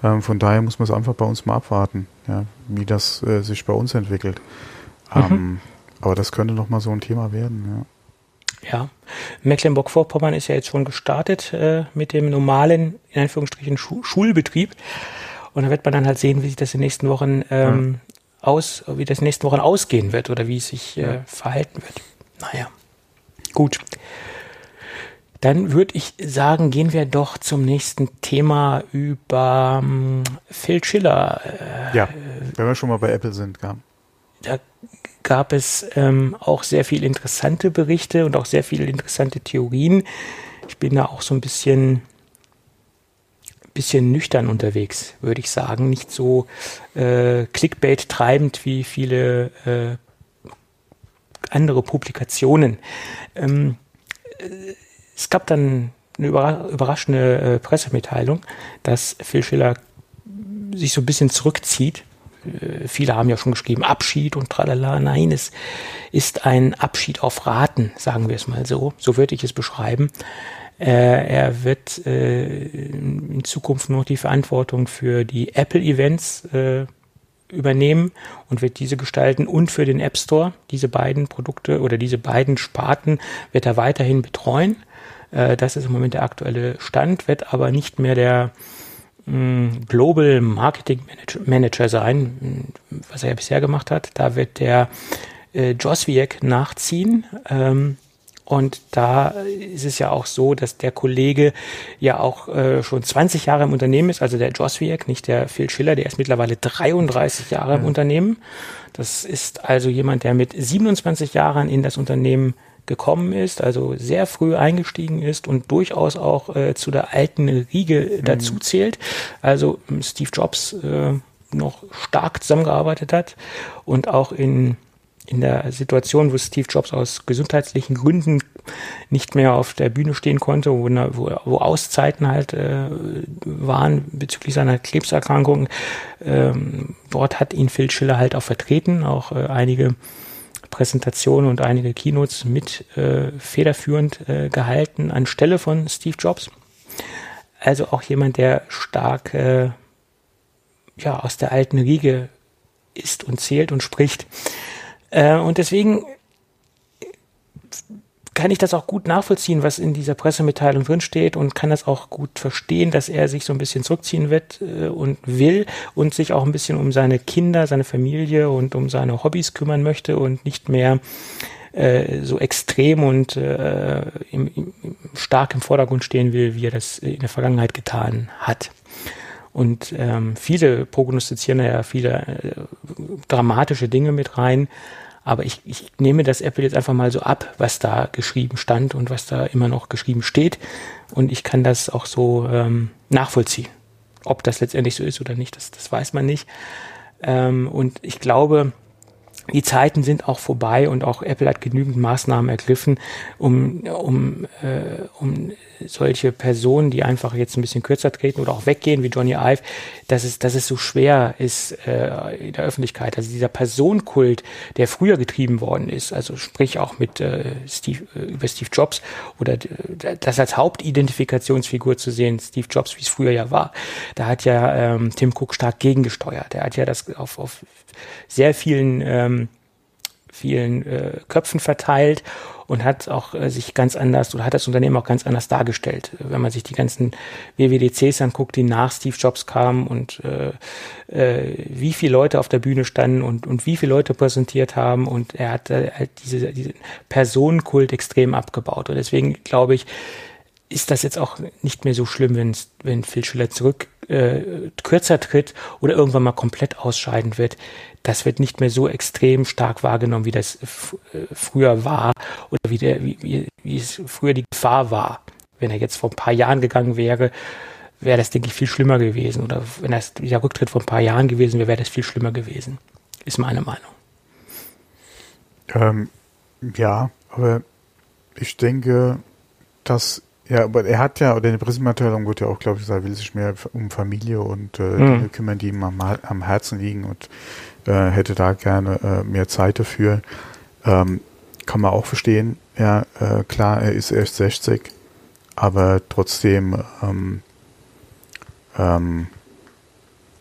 Ähm, von daher muss man es einfach bei uns mal abwarten, ja, wie das äh, sich bei uns entwickelt. Mhm. Ähm, aber das könnte noch mal so ein Thema werden, ja. Ja, Mecklenburg-Vorpommern ist ja jetzt schon gestartet äh, mit dem normalen, in Anführungsstrichen, Schu Schulbetrieb. Und da wird man dann halt sehen, wie sich das in den nächsten Wochen ähm, ja. aus, wie das in den nächsten Wochen ausgehen wird oder wie es sich äh, verhalten wird. Naja, gut. Dann würde ich sagen, gehen wir doch zum nächsten Thema über ähm, Phil Schiller. Äh, ja, wenn wir schon mal bei Apple sind, ja. Da gab es ähm, auch sehr viele interessante Berichte und auch sehr viele interessante Theorien. Ich bin da auch so ein bisschen, bisschen nüchtern unterwegs, würde ich sagen. Nicht so äh, Clickbait treibend wie viele äh, andere Publikationen. Ähm, äh, es gab dann eine überraschende äh, Pressemitteilung, dass Phil Schiller sich so ein bisschen zurückzieht. Äh, viele haben ja schon geschrieben, Abschied und tralala. Nein, es ist ein Abschied auf Raten, sagen wir es mal so. So würde ich es beschreiben. Äh, er wird in Zukunft nur die Verantwortung für die Apple-Events übernehmen und wird diese gestalten und für den App Store. Diese beiden Produkte oder diese beiden Sparten wird er weiterhin betreuen. Äh, das ist im Moment der aktuelle Stand, wird aber nicht mehr der mh, mm, Global Marketing Manager sein, was er ja bisher gemacht hat. Da wird der äh, Joswiak nachziehen. Ähm, und da ist es ja auch so, dass der Kollege ja auch äh, schon 20 Jahre im Unternehmen ist, also der Joswiak, nicht der Phil Schiller, der ist mittlerweile 33 Jahre im Unternehmen. Das ist also jemand, der mit 27 Jahren in das Unternehmen gekommen ist, also sehr früh eingestiegen ist und durchaus auch äh, zu der alten Riege mhm. dazu zählt. Also ähm, Steve Jobs äh, noch stark zusammengearbeitet hat und auch in in der Situation, wo Steve Jobs aus gesundheitlichen Gründen nicht mehr auf der Bühne stehen konnte, wo, wo, wo Auszeiten halt äh, waren bezüglich seiner Krebserkrankung, ähm, dort hat ihn Phil Schiller halt auch vertreten, auch äh, einige Präsentationen und einige Keynotes mit äh, federführend äh, gehalten anstelle von Steve Jobs. Also auch jemand, der stark äh, ja aus der alten Riege ist und zählt und spricht. Äh, und deswegen kann ich das auch gut nachvollziehen, was in dieser Pressemitteilung drinsteht und kann das auch gut verstehen, dass er sich so ein bisschen zurückziehen wird äh, und will und sich auch ein bisschen um seine Kinder, seine Familie und um seine Hobbys kümmern möchte und nicht mehr äh, so extrem und äh, im, im, stark im Vordergrund stehen will, wie er das in der Vergangenheit getan hat. Und ähm, viele prognostizieren ja viele äh, dramatische Dinge mit rein. Aber ich, ich nehme das Apple jetzt einfach mal so ab, was da geschrieben stand und was da immer noch geschrieben steht. Und ich kann das auch so ähm, nachvollziehen. Ob das letztendlich so ist oder nicht, das, das weiß man nicht. Ähm, und ich glaube, die Zeiten sind auch vorbei und auch Apple hat genügend Maßnahmen ergriffen, um, um, äh, um solche Personen, die einfach jetzt ein bisschen kürzer treten oder auch weggehen, wie Johnny Ive, dass es, dass es so schwer ist äh, in der Öffentlichkeit. Also dieser Personenkult, der früher getrieben worden ist, also sprich auch mit äh, Steve, äh, über Steve Jobs oder äh, das als Hauptidentifikationsfigur zu sehen, Steve Jobs, wie es früher ja war, da hat ja ähm, Tim Cook stark gegengesteuert. Er hat ja das auf, auf sehr vielen, ähm, vielen äh, Köpfen verteilt und hat auch äh, sich ganz anders oder hat das Unternehmen auch ganz anders dargestellt. Wenn man sich die ganzen WWDCs anguckt, die nach Steve Jobs kamen und äh, äh, wie viele Leute auf der Bühne standen und, und wie viele Leute präsentiert haben und er hat äh, halt diese, diese Personenkult extrem abgebaut. Und deswegen glaube ich, ist das jetzt auch nicht mehr so schlimm, wenn, wenn Phil Schiller zurück äh, kürzer tritt oder irgendwann mal komplett ausscheiden wird. Das wird nicht mehr so extrem stark wahrgenommen, wie das äh, früher war oder wie, der, wie, wie, es früher die Gefahr war. Wenn er jetzt vor ein paar Jahren gegangen wäre, wäre das, denke ich, viel schlimmer gewesen. Oder wenn das dieser Rücktritt vor ein paar Jahren gewesen wäre, wäre das viel schlimmer gewesen. Ist meine Meinung. Ähm, ja, aber ich denke, dass ja, aber er hat ja, oder in der Pressemitteilung wird ja auch, glaube ich, gesagt, er will sich mehr um Familie und äh, mhm. Dinge kümmern, die ihm am, am Herzen liegen und äh, hätte da gerne äh, mehr Zeit dafür. Ähm, kann man auch verstehen. Ja, äh, klar, er ist erst 60, aber trotzdem, ähm, ähm,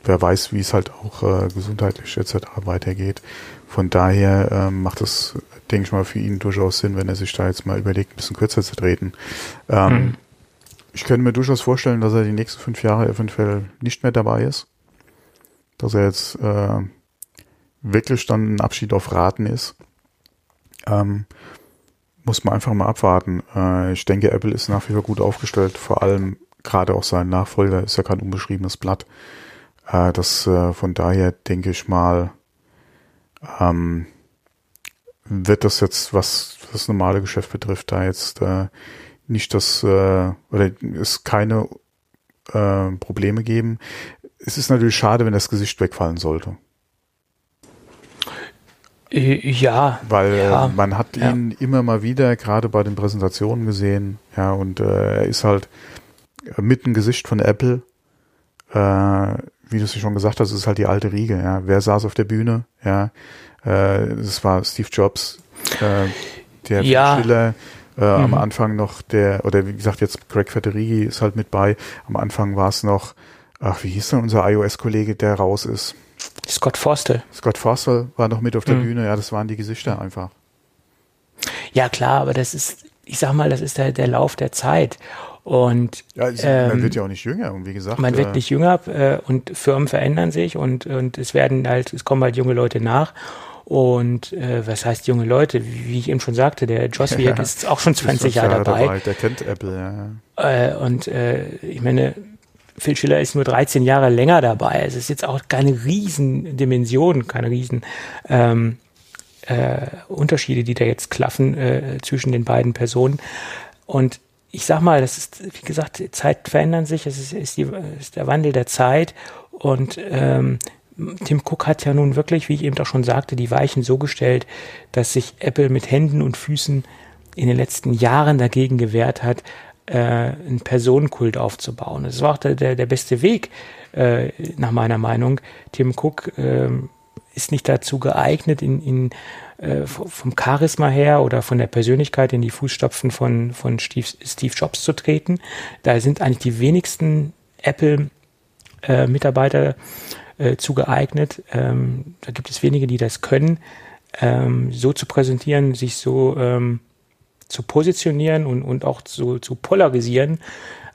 wer weiß, wie es halt auch äh, gesundheitlich etc. weitergeht. Von daher ähm, macht es denke ich mal, für ihn durchaus Sinn, wenn er sich da jetzt mal überlegt, ein bisschen kürzer zu treten. Ähm, mhm. Ich könnte mir durchaus vorstellen, dass er die nächsten fünf Jahre eventuell nicht mehr dabei ist. Dass er jetzt äh, wirklich dann ein Abschied auf Raten ist. Ähm, muss man einfach mal abwarten. Äh, ich denke, Apple ist nach wie vor gut aufgestellt, vor allem gerade auch sein Nachfolger ist ja kein unbeschriebenes Blatt. Äh, das äh, von daher denke ich mal, ähm, wird das jetzt, was das normale Geschäft betrifft, da jetzt äh, nicht das äh, oder es keine äh, Probleme geben. Es ist natürlich schade, wenn das Gesicht wegfallen sollte. Äh, ja. Weil äh, ja, man hat ihn ja. immer mal wieder, gerade bei den Präsentationen gesehen, ja, und äh, er ist halt mit dem Gesicht von Apple, äh, wie du es schon gesagt hast, ist halt die alte Riege, ja. Wer saß auf der Bühne, ja, äh, das war Steve Jobs, äh, der ja. Schiller, äh, mhm. am Anfang noch der, oder wie gesagt, jetzt Greg Federighi ist halt mit bei. Am Anfang war es noch, ach, wie hieß denn unser iOS-Kollege, der raus ist? Scott Forstall. Scott Forstall war noch mit auf der mhm. Bühne, ja, das waren die Gesichter einfach. Ja, klar, aber das ist, ich sag mal, das ist der, der Lauf der Zeit. Und ja, es, ähm, man wird ja auch nicht jünger, und wie gesagt. Man wird äh, nicht jünger äh, und Firmen verändern sich und, und es werden halt, es kommen halt junge Leute nach. Und äh, was heißt junge Leute? Wie, ich eben schon sagte, der Joss ja, ist auch schon 20 Jahre dabei. dabei. Der kennt Apple, ja. Äh, und äh, ich meine, Phil Schiller ist nur 13 Jahre länger dabei. Es ist jetzt auch keine Riesendimension, keine riesen ähm, äh, Unterschiede, die da jetzt klaffen äh, zwischen den beiden Personen. Und ich sag mal, das ist, wie gesagt, Zeit verändern sich, es ist, ist, die, ist der Wandel der Zeit und ähm, Tim Cook hat ja nun wirklich, wie ich eben auch schon sagte, die Weichen so gestellt, dass sich Apple mit Händen und Füßen in den letzten Jahren dagegen gewehrt hat, äh, einen Personenkult aufzubauen. Das war auch der, der, der beste Weg, äh, nach meiner Meinung. Tim Cook äh, ist nicht dazu geeignet, in, in, äh, vom Charisma her oder von der Persönlichkeit in die Fußstapfen von, von Steve, Steve Jobs zu treten. Da sind eigentlich die wenigsten Apple-Mitarbeiter äh, zugeeignet. Ähm, da gibt es wenige, die das können, ähm, so zu präsentieren, sich so ähm, zu positionieren und, und auch zu, zu polarisieren.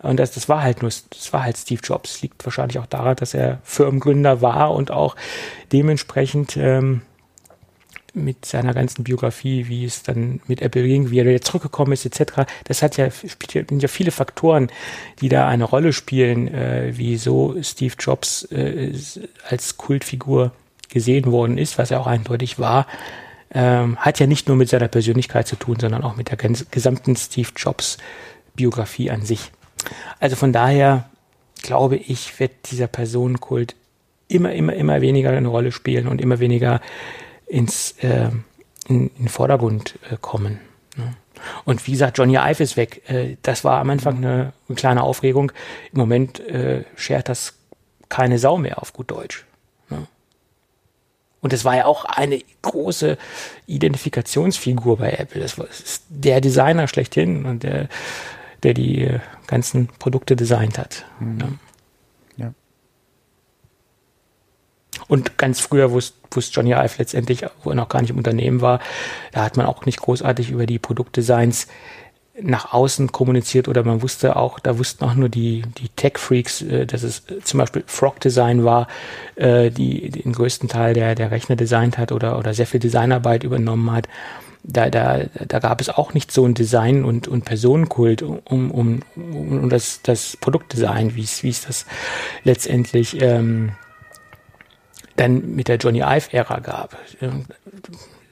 Und das, das war halt nur, das war halt Steve Jobs. Liegt wahrscheinlich auch daran, dass er Firmengründer war und auch dementsprechend ähm, mit seiner ganzen Biografie, wie es dann mit Apple ging, wie er wieder zurückgekommen ist, etc. Das hat ja, sind ja viele Faktoren, die da eine Rolle spielen, äh, wieso Steve Jobs äh, als Kultfigur gesehen worden ist, was er auch eindeutig war. Ähm, hat ja nicht nur mit seiner Persönlichkeit zu tun, sondern auch mit der gesamten Steve Jobs Biografie an sich. Also von daher glaube ich, wird dieser Personenkult immer, immer, immer weniger eine Rolle spielen und immer weniger ins äh, in, in den Vordergrund äh, kommen. Ne? Und wie gesagt, Johnny Ive ist weg. Äh, das war am Anfang eine, eine kleine Aufregung. Im Moment äh, schert das keine Sau mehr auf gut Deutsch. Ne? Und es war ja auch eine große Identifikationsfigur bei Apple. Das war das der Designer schlechthin und der, der die äh, ganzen Produkte designt hat. Mhm. Ne? Und ganz früher wusste, wusste Johnny Ive letztendlich, wo er noch gar nicht im Unternehmen war, da hat man auch nicht großartig über die Produktdesigns nach außen kommuniziert oder man wusste auch, da wussten auch nur die, die Tech-Freaks, äh, dass es äh, zum Beispiel Frog-Design war, äh, die, die den größten Teil der, der Rechner designt hat oder, oder sehr viel Designarbeit übernommen hat. Da, da, da gab es auch nicht so ein Design- und, und Personenkult um, um, um das, das Produktdesign, wie es, wie es das letztendlich ähm, dann mit der Johnny Ive-Ära gab.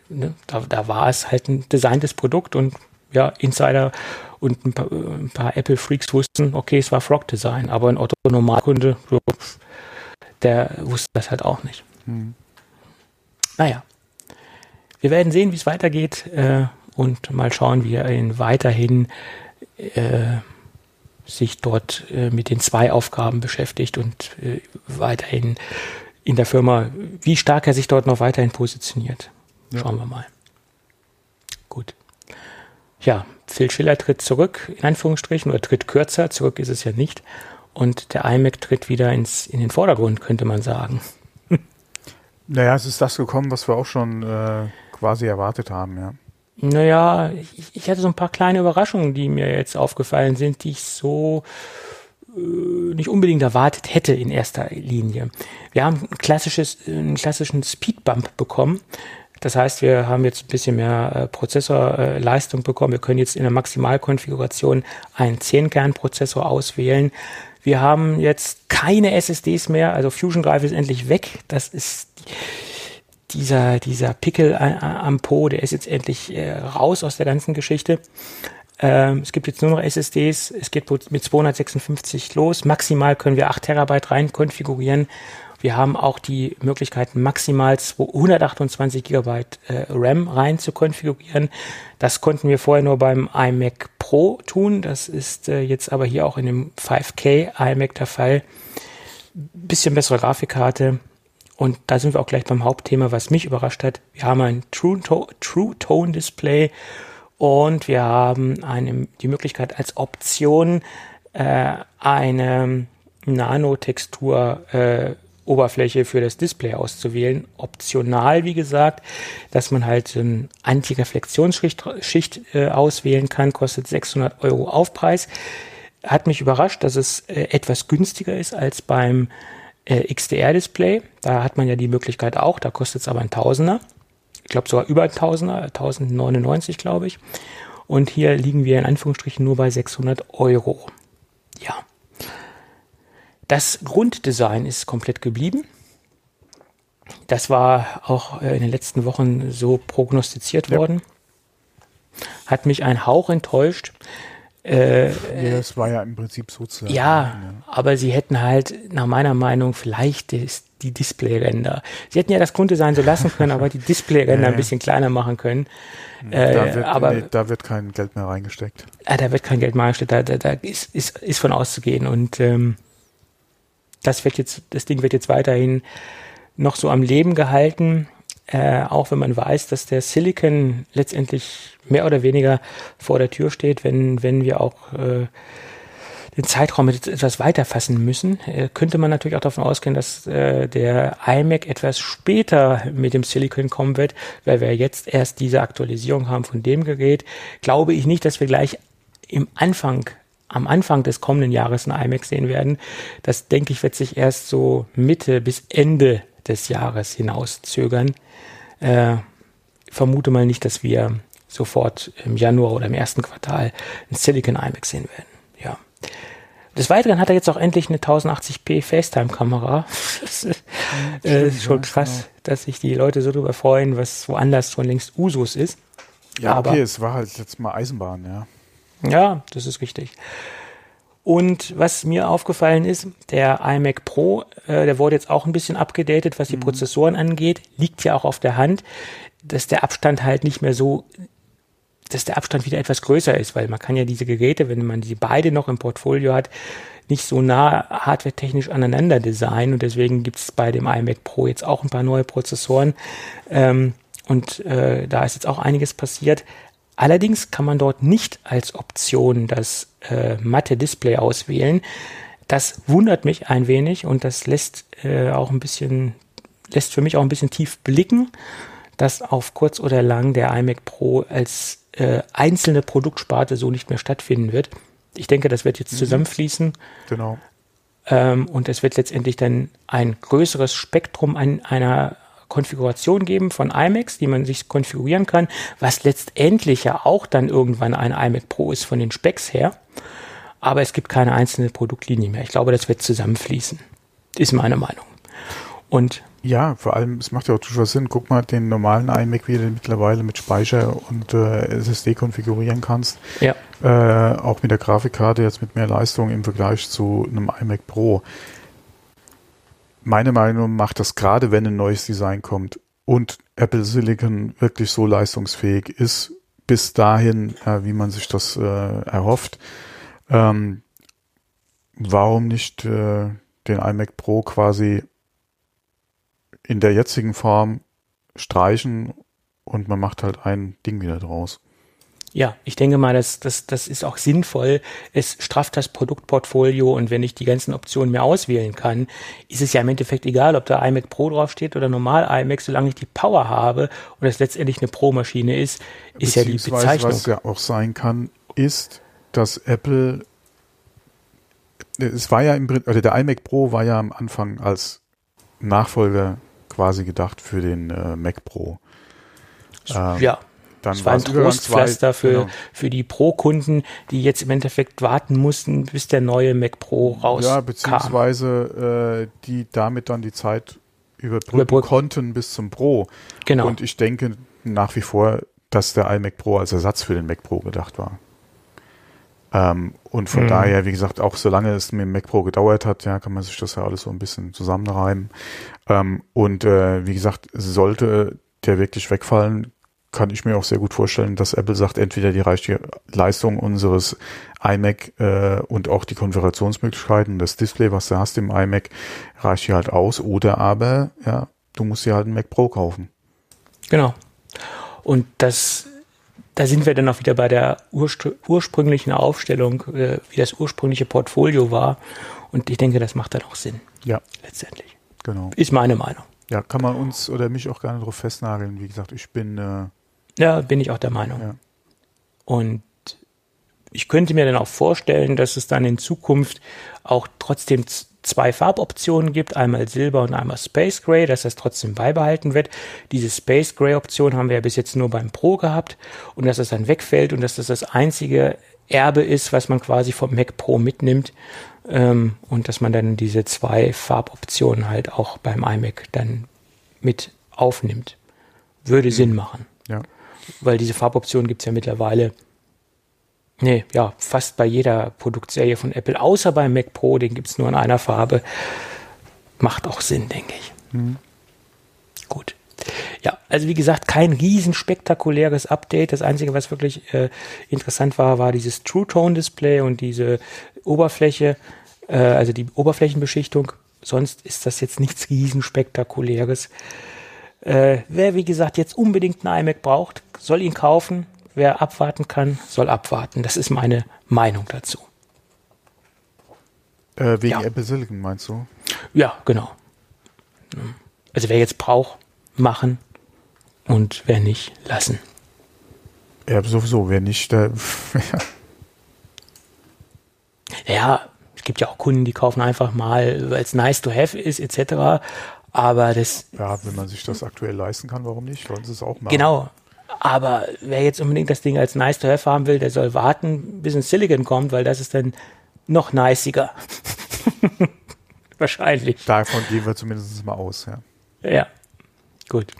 Ne, da, da, war es halt ein designtes Produkt und ja, Insider und ein paar, paar Apple-Freaks wussten, okay, es war Frog-Design, aber ein Otto-Normalkunde, der wusste das halt auch nicht. Hm. Naja, wir werden sehen, wie es weitergeht äh, und mal schauen, wie er ihn weiterhin äh, sich dort äh, mit den zwei Aufgaben beschäftigt und äh, weiterhin in der Firma, wie stark er sich dort noch weiterhin positioniert. Schauen ja. wir mal. Gut. Ja, Phil Schiller tritt zurück, in Anführungsstrichen, oder tritt kürzer, zurück ist es ja nicht. Und der iMac tritt wieder ins, in den Vordergrund, könnte man sagen. Naja, es ist das gekommen, was wir auch schon äh, quasi erwartet haben, ja. Naja, ich, ich hatte so ein paar kleine Überraschungen, die mir jetzt aufgefallen sind, die ich so nicht unbedingt erwartet hätte in erster Linie. Wir haben ein klassisches, einen klassischen Speedbump bekommen. Das heißt, wir haben jetzt ein bisschen mehr äh, Prozessorleistung bekommen. Wir können jetzt in der Maximalkonfiguration einen 10-Kern-Prozessor auswählen. Wir haben jetzt keine SSDs mehr, also Fusion Drive ist endlich weg. Das ist dieser, dieser Pickel am Po, der ist jetzt endlich äh, raus aus der ganzen Geschichte. Ähm, es gibt jetzt nur noch SSDs. Es geht mit 256 los. Maximal können wir 8 Terabyte rein konfigurieren. Wir haben auch die Möglichkeit, maximal 128 Gigabyte äh, RAM rein zu konfigurieren. Das konnten wir vorher nur beim iMac Pro tun. Das ist äh, jetzt aber hier auch in dem 5K iMac der Fall. Bisschen bessere Grafikkarte. Und da sind wir auch gleich beim Hauptthema, was mich überrascht hat. Wir haben ein True, to True Tone Display und wir haben eine, die Möglichkeit als Option äh, eine Nanotextur äh, Oberfläche für das Display auszuwählen. Optional, wie gesagt, dass man halt ähm, Antireflexionsschicht Schicht, äh, auswählen kann, kostet 600 Euro Aufpreis. Hat mich überrascht, dass es äh, etwas günstiger ist als beim äh, XDR-Display. Da hat man ja die Möglichkeit auch, da kostet es aber ein Tausender ich glaube sogar über 1000er, 1099 glaube ich. Und hier liegen wir in Anführungsstrichen nur bei 600 Euro. Ja. Das Grunddesign ist komplett geblieben. Das war auch äh, in den letzten Wochen so prognostiziert ja. worden. Hat mich ein Hauch enttäuscht. Äh, ja, das war ja im Prinzip so zu ja, ja, aber sie hätten halt nach meiner Meinung vielleicht das, die Displayränder. Sie hätten ja das Grunddesign so lassen können, aber die Displayränder ja, ein bisschen kleiner machen können. Äh, da, wird, aber, nee, da wird kein Geld mehr reingesteckt. Äh, da wird kein Geld mehr reingesteckt, da, da, da ist, ist, ist von auszugehen. Und ähm, das wird jetzt, das Ding wird jetzt weiterhin noch so am Leben gehalten äh, auch wenn man weiß, dass der Silicon letztendlich mehr oder weniger vor der Tür steht, wenn, wenn wir auch äh, den Zeitraum etwas weiter fassen müssen, äh, könnte man natürlich auch davon ausgehen, dass äh, der iMac etwas später mit dem Silicon kommen wird, weil wir jetzt erst diese Aktualisierung haben von dem Gerät. Glaube ich nicht, dass wir gleich im Anfang am Anfang des kommenden Jahres ein iMac sehen werden. Das denke ich wird sich erst so Mitte bis Ende des Jahres hinauszögern. Äh, vermute mal nicht, dass wir sofort im Januar oder im ersten Quartal ein Silicon iMac sehen werden. Ja. Des Weiteren hat er jetzt auch endlich eine 1080p FaceTime-Kamera. Das ist, äh, ist schon krass, genau. dass sich die Leute so drüber freuen, was woanders schon längst Usus ist. Ja, Aber, okay, es war halt jetzt mal Eisenbahn, ja. Ja, das ist richtig. Und was mir aufgefallen ist, der iMac Pro, äh, der wurde jetzt auch ein bisschen abgedatet, was die mhm. Prozessoren angeht. Liegt ja auch auf der Hand, dass der Abstand halt nicht mehr so, dass der Abstand wieder etwas größer ist, weil man kann ja diese Geräte, wenn man die beide noch im Portfolio hat, nicht so nah hardwaretechnisch aneinander designen. Und deswegen gibt es bei dem iMac Pro jetzt auch ein paar neue Prozessoren. Ähm, und äh, da ist jetzt auch einiges passiert. Allerdings kann man dort nicht als Option das äh, matte Display auswählen. Das wundert mich ein wenig und das lässt äh, auch ein bisschen, lässt für mich auch ein bisschen tief blicken, dass auf kurz oder lang der iMac Pro als äh, einzelne Produktsparte so nicht mehr stattfinden wird. Ich denke, das wird jetzt mhm. zusammenfließen. Genau. Ähm, und es wird letztendlich dann ein größeres Spektrum an einer Konfiguration geben von iMacs, die man sich konfigurieren kann, was letztendlich ja auch dann irgendwann ein iMac Pro ist von den Specs her. Aber es gibt keine einzelne Produktlinie mehr. Ich glaube, das wird zusammenfließen. Ist meine Meinung. Und ja, vor allem, es macht ja auch durchaus Sinn. Guck mal, den normalen iMac, wie du mittlerweile mit Speicher und äh, SSD konfigurieren kannst. Ja. Äh, auch mit der Grafikkarte jetzt mit mehr Leistung im Vergleich zu einem iMac Pro meine Meinung macht das gerade, wenn ein neues Design kommt und Apple Silicon wirklich so leistungsfähig ist, bis dahin, äh, wie man sich das äh, erhofft, ähm, warum nicht äh, den iMac Pro quasi in der jetzigen Form streichen und man macht halt ein Ding wieder draus. Ja, ich denke mal, das, das, das ist auch sinnvoll. Es strafft das Produktportfolio und wenn ich die ganzen Optionen mehr auswählen kann, ist es ja im Endeffekt egal, ob da iMac Pro draufsteht oder normal iMac, solange ich die Power habe und es letztendlich eine Pro-Maschine ist, ist ja die Bezeichnung. Was ja auch sein kann, ist, dass Apple, es war ja im also der iMac Pro war ja am Anfang als Nachfolger quasi gedacht für den äh, Mac Pro. Ähm, ja. Dann war ein Trostpflaster für, genau. für die Pro-Kunden, die jetzt im Endeffekt warten mussten, bis der neue Mac Pro rauskam. Ja, beziehungsweise äh, die damit dann die Zeit überbrücken Überbrück. konnten bis zum Pro. Genau. Und ich denke nach wie vor, dass der iMac Pro als Ersatz für den Mac Pro gedacht war. Ähm, und von mhm. daher, wie gesagt, auch solange es mit dem Mac Pro gedauert hat, ja, kann man sich das ja alles so ein bisschen zusammenreimen. Ähm, und äh, wie gesagt, sollte der wirklich wegfallen, kann ich mir auch sehr gut vorstellen, dass Apple sagt, entweder die reicht die Leistung unseres iMac äh, und auch die Konfigurationsmöglichkeiten, das Display, was du hast im iMac, reicht hier halt aus, oder aber, ja, du musst dir halt einen Mac Pro kaufen. Genau. Und das, da sind wir dann auch wieder bei der urspr ursprünglichen Aufstellung, äh, wie das ursprüngliche Portfolio war. Und ich denke, das macht dann auch Sinn. Ja. Letztendlich. Genau. Ist meine Meinung. Ja, kann man uns oder mich auch gerne darauf festnageln. Wie gesagt, ich bin äh, ja, bin ich auch der Meinung. Ja. Und ich könnte mir dann auch vorstellen, dass es dann in Zukunft auch trotzdem zwei Farboptionen gibt, einmal Silber und einmal Space Gray, dass das trotzdem beibehalten wird. Diese Space Gray Option haben wir ja bis jetzt nur beim Pro gehabt und dass es dann wegfällt und dass das das einzige Erbe ist, was man quasi vom Mac Pro mitnimmt ähm, und dass man dann diese zwei Farboptionen halt auch beim iMac dann mit aufnimmt. Würde mhm. Sinn machen. Ja weil diese Farboption gibt es ja mittlerweile, nee, ja, fast bei jeder Produktserie von Apple, außer beim Mac Pro, den gibt es nur in einer Farbe. Macht auch Sinn, denke ich. Mhm. Gut. Ja, also wie gesagt, kein riesen spektakuläres Update. Das Einzige, was wirklich äh, interessant war, war dieses True Tone Display und diese Oberfläche, äh, also die Oberflächenbeschichtung. Sonst ist das jetzt nichts riesen spektakuläres. Äh, wer, wie gesagt, jetzt unbedingt einen iMac braucht, soll ihn kaufen. Wer abwarten kann, soll abwarten. Das ist meine Meinung dazu. Äh, wegen ja. Apple Silicon meinst du? Ja, genau. Also wer jetzt braucht, machen und wer nicht, lassen. Ja, sowieso, wer nicht, äh, ja, es gibt ja auch Kunden, die kaufen einfach mal, weil es nice to have ist, etc. Aber das. Ja, wenn man sich das aktuell leisten kann, warum nicht? Wollen sie es auch machen? Genau. Aber wer jetzt unbedingt das Ding als nice to have haben will, der soll warten, bis ein Silicon kommt, weil das ist dann noch nicer. Wahrscheinlich. Davon gehen wir zumindest mal aus, ja. Ja, gut.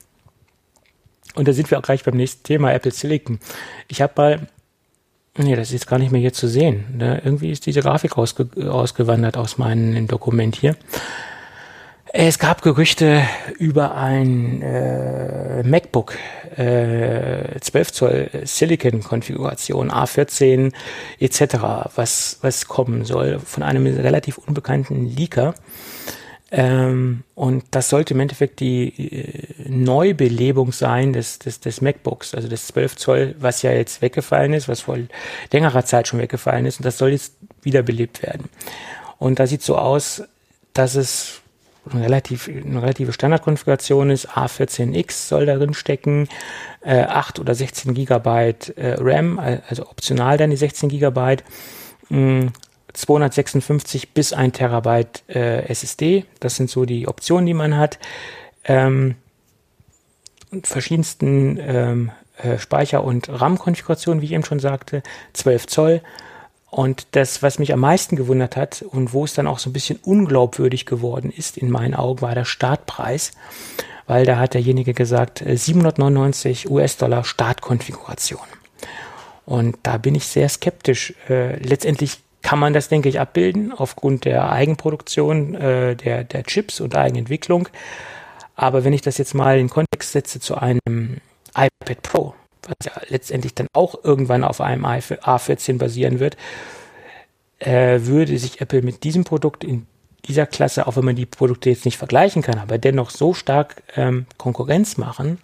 Und da sind wir auch gleich beim nächsten Thema, Apple Silicon. Ich habe mal, nee, das ist jetzt gar nicht mehr hier zu sehen. Ne? Irgendwie ist diese Grafik ausge, ausgewandert aus meinem Dokument hier. Es gab Gerüchte über ein äh, MacBook äh, 12 Zoll Silicon Konfiguration A14 etc. was was kommen soll von einem relativ unbekannten Leaker. Ähm, und das sollte im Endeffekt die äh, Neubelebung sein des, des, des MacBooks, also des 12 Zoll, was ja jetzt weggefallen ist, was vor längerer Zeit schon weggefallen ist. Und das soll jetzt wiederbelebt werden. Und da sieht so aus, dass es relativ, eine relative Standardkonfiguration ist. A14X soll darin stecken, äh, 8 oder 16 Gigabyte äh, RAM, also optional dann die 16 Gigabyte. Mh, 256 bis 1 Terabyte äh, SSD. Das sind so die Optionen, die man hat. Ähm, verschiedensten ähm, äh, Speicher- und RAM-Konfigurationen, wie ich eben schon sagte, 12 Zoll. Und das, was mich am meisten gewundert hat und wo es dann auch so ein bisschen unglaubwürdig geworden ist, in meinen Augen, war der Startpreis. Weil da hat derjenige gesagt, 799 äh, US-Dollar Startkonfiguration. Und da bin ich sehr skeptisch. Äh, letztendlich kann man das, denke ich, abbilden aufgrund der Eigenproduktion äh, der, der Chips und Eigenentwicklung. Aber wenn ich das jetzt mal in Kontext setze zu einem iPad Pro, was ja letztendlich dann auch irgendwann auf einem A14 basieren wird, äh, würde sich Apple mit diesem Produkt in dieser Klasse, auch wenn man die Produkte jetzt nicht vergleichen kann, aber dennoch so stark ähm, Konkurrenz machen,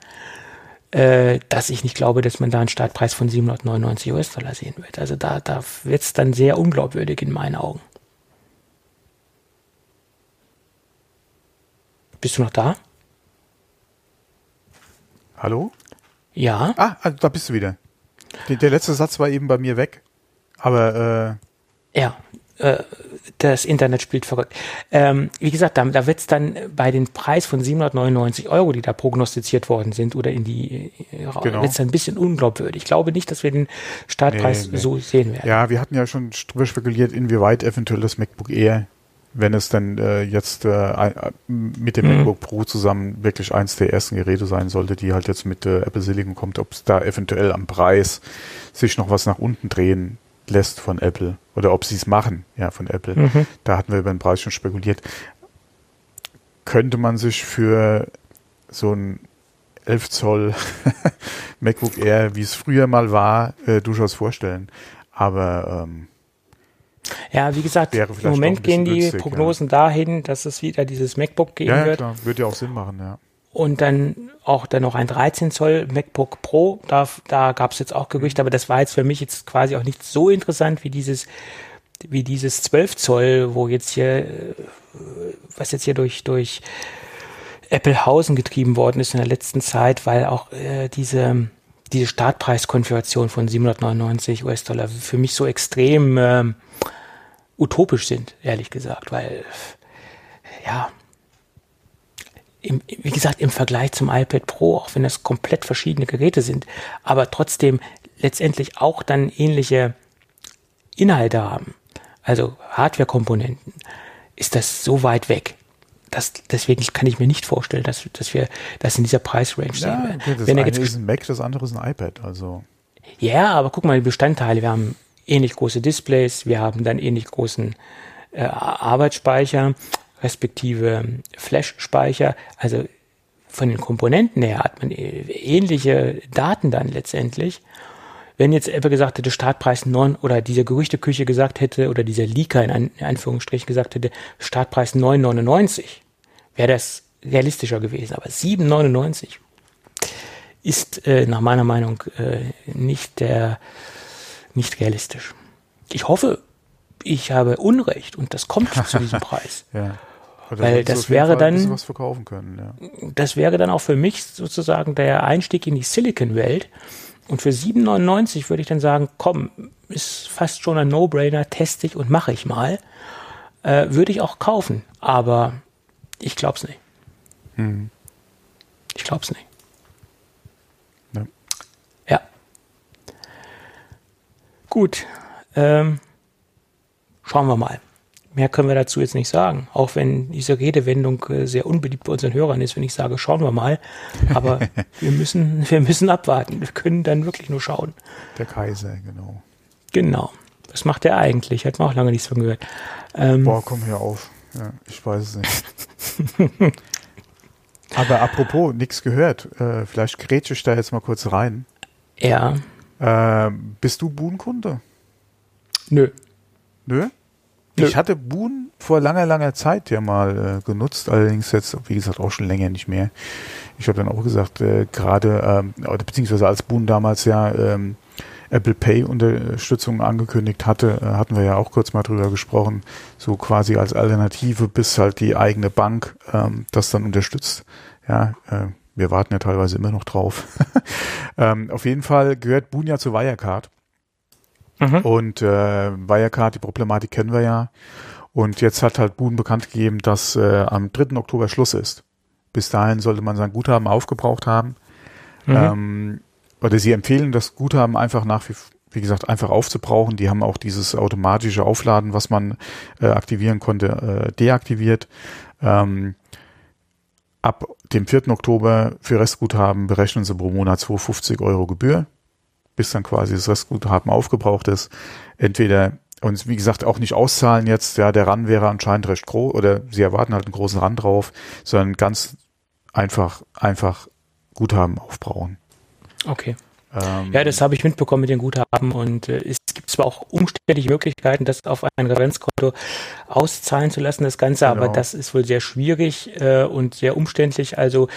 äh, dass ich nicht glaube, dass man da einen Startpreis von 799 US-Dollar sehen wird. Also da, da wird es dann sehr unglaubwürdig in meinen Augen. Bist du noch da? Hallo? Ja. Ah, also da bist du wieder. Der, der, letzte Satz war eben bei mir weg. Aber äh ja, äh, das Internet spielt verrückt. Ähm, wie gesagt, da, da wird es dann bei den Preis von 799 Euro, die da prognostiziert worden sind, oder in die äh, genau. wird ein bisschen unglaubwürdig. Ich glaube nicht, dass wir den Startpreis nee, nee. so sehen werden. Ja, wir hatten ja schon drüber spekuliert, inwieweit eventuell das MacBook Air wenn es dann äh, jetzt äh, mit dem mhm. MacBook Pro zusammen wirklich eins der ersten Geräte sein sollte, die halt jetzt mit äh, Apple Silicon kommt, ob es da eventuell am Preis sich noch was nach unten drehen lässt von Apple oder ob sie es machen, ja, von Apple. Mhm. Da hatten wir über den Preis schon spekuliert. Könnte man sich für so ein 11 Zoll MacBook Air, wie es früher mal war, äh, durchaus vorstellen. Aber ähm, ja, wie gesagt, im Moment gehen die günstig, Prognosen ja. dahin, dass es wieder dieses MacBook geben ja, wird. Ja, klar. Wird ja auch Sinn machen, ja. Und dann auch dann noch ein 13 Zoll MacBook Pro. Da, da gab es jetzt auch Gerüchte, aber das war jetzt für mich jetzt quasi auch nicht so interessant wie dieses, wie dieses 12 Zoll, wo jetzt hier, was jetzt hier durch, durch Applehausen getrieben worden ist in der letzten Zeit, weil auch äh, diese, diese Startpreiskonfiguration von 799 US-Dollar für mich so extrem äh, utopisch sind, ehrlich gesagt, weil ja, im, wie gesagt, im Vergleich zum iPad Pro, auch wenn das komplett verschiedene Geräte sind, aber trotzdem letztendlich auch dann ähnliche Inhalte haben, also Hardware-Komponenten, ist das so weit weg. Das, deswegen kann ich mir nicht vorstellen, dass, dass wir das in dieser Preisrange ja, sehen. Okay, das Wenn eine ist ein Mac, das andere ist ein iPad. Also. Ja, aber guck mal, die Bestandteile. Wir haben ähnlich große Displays, wir haben dann ähnlich großen äh, Arbeitsspeicher, respektive Flash-Speicher. Also von den Komponenten her hat man ähnliche Daten dann letztendlich. Wenn jetzt Apple gesagt hätte, Startpreis 9 oder diese Gerüchteküche gesagt hätte oder dieser Leaker in Anführungsstrichen gesagt hätte, Startpreis 9,99, wäre das realistischer gewesen. Aber 7,99 ist äh, nach meiner Meinung äh, nicht der nicht realistisch. Ich hoffe, ich habe Unrecht und das kommt zu diesem Preis. ja. Weil das wäre dann, können, ja. das wäre dann auch für mich sozusagen der Einstieg in die Silicon-Welt. Und für 7,99 würde ich dann sagen, komm, ist fast schon ein No-Brainer, teste ich und mache ich mal. Äh, würde ich auch kaufen, aber ich glaube es nicht. Hm. Ich glaube es nicht. Ja. ja. Gut. Ähm, schauen wir mal. Mehr können wir dazu jetzt nicht sagen. Auch wenn diese Redewendung äh, sehr unbeliebt bei unseren Hörern ist, wenn ich sage, schauen wir mal. Aber wir müssen, wir müssen abwarten. Wir können dann wirklich nur schauen. Der Kaiser, genau. Genau. Was macht der eigentlich? Hat man auch lange nichts von gehört. Ähm, Boah, komm hier auf. Ja, ich weiß es nicht. Aber apropos, nichts gehört. Äh, vielleicht grätsche ich da jetzt mal kurz rein. Ja. Äh, bist du Buhnkunde? Nö. Nö? Ich hatte Boon vor langer, langer Zeit ja mal äh, genutzt, allerdings jetzt, wie gesagt, auch schon länger nicht mehr. Ich habe dann auch gesagt, äh, gerade, ähm, beziehungsweise als Boon damals ja ähm, Apple Pay Unterstützung angekündigt hatte, äh, hatten wir ja auch kurz mal drüber gesprochen, so quasi als Alternative, bis halt die eigene Bank ähm, das dann unterstützt. Ja, äh, wir warten ja teilweise immer noch drauf. ähm, auf jeden Fall gehört Boon ja zu Wirecard. Mhm. Und äh, Wirecard, die Problematik kennen wir ja. Und jetzt hat halt Boon bekannt gegeben, dass äh, am 3. Oktober Schluss ist. Bis dahin sollte man sein Guthaben aufgebraucht haben. Mhm. Ähm, oder sie empfehlen das Guthaben einfach nach wie, wie gesagt, einfach aufzubrauchen. Die haben auch dieses automatische Aufladen, was man äh, aktivieren konnte, äh, deaktiviert. Ähm, ab dem 4. Oktober für Restguthaben berechnen sie pro Monat 250 Euro Gebühr bis dann quasi das Restguthaben aufgebraucht ist. Entweder und wie gesagt auch nicht auszahlen jetzt, ja, der Run wäre anscheinend recht groß oder sie erwarten halt einen großen Run drauf, sondern ganz einfach, einfach Guthaben aufbrauchen. Okay. Ähm, ja, das habe ich mitbekommen mit den Guthaben und äh, es gibt zwar auch umständliche Möglichkeiten, das auf ein Referenzkonto auszahlen zu lassen, das Ganze, genau. aber das ist wohl sehr schwierig äh, und sehr umständlich. Also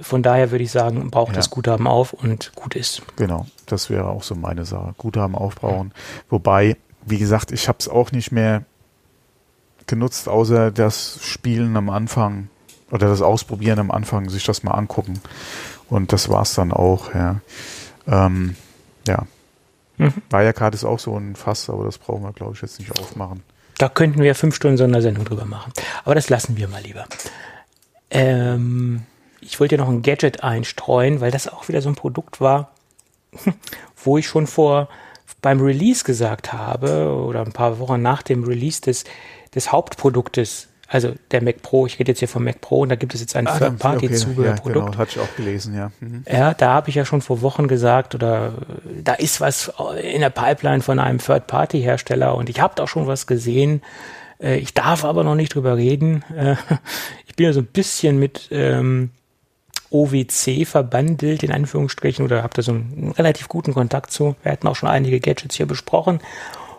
von daher würde ich sagen, braucht ja. das Guthaben auf und gut ist. Genau, das wäre auch so meine Sache. Guthaben aufbrauchen. Wobei, wie gesagt, ich habe es auch nicht mehr genutzt, außer das Spielen am Anfang oder das Ausprobieren am Anfang, sich das mal angucken. Und das war es dann auch, ja. Ähm, ja. Mhm. Wirecard ist auch so ein Fass, aber das brauchen wir, glaube ich, jetzt nicht aufmachen. Da könnten wir fünf Stunden Sondersendung drüber machen. Aber das lassen wir mal lieber. Ähm, ich wollte noch ein Gadget einstreuen, weil das auch wieder so ein Produkt war, wo ich schon vor beim Release gesagt habe oder ein paar Wochen nach dem Release des, des Hauptproduktes, also der Mac Pro, ich rede jetzt hier vom Mac Pro und da gibt es jetzt ein ah, Third-Party-Zubehörprodukt. Ja, genau, hatte ich auch gelesen, ja. Mhm. Ja, da habe ich ja schon vor Wochen gesagt oder da ist was in der Pipeline von einem Third-Party-Hersteller und ich habe auch schon was gesehen. Äh, ich darf aber noch nicht drüber reden. Äh, ich bin ja so ein bisschen mit ähm, OWC verbandelt, in Anführungsstrichen, oder habt da so einen relativ guten Kontakt zu. Wir hatten auch schon einige Gadgets hier besprochen.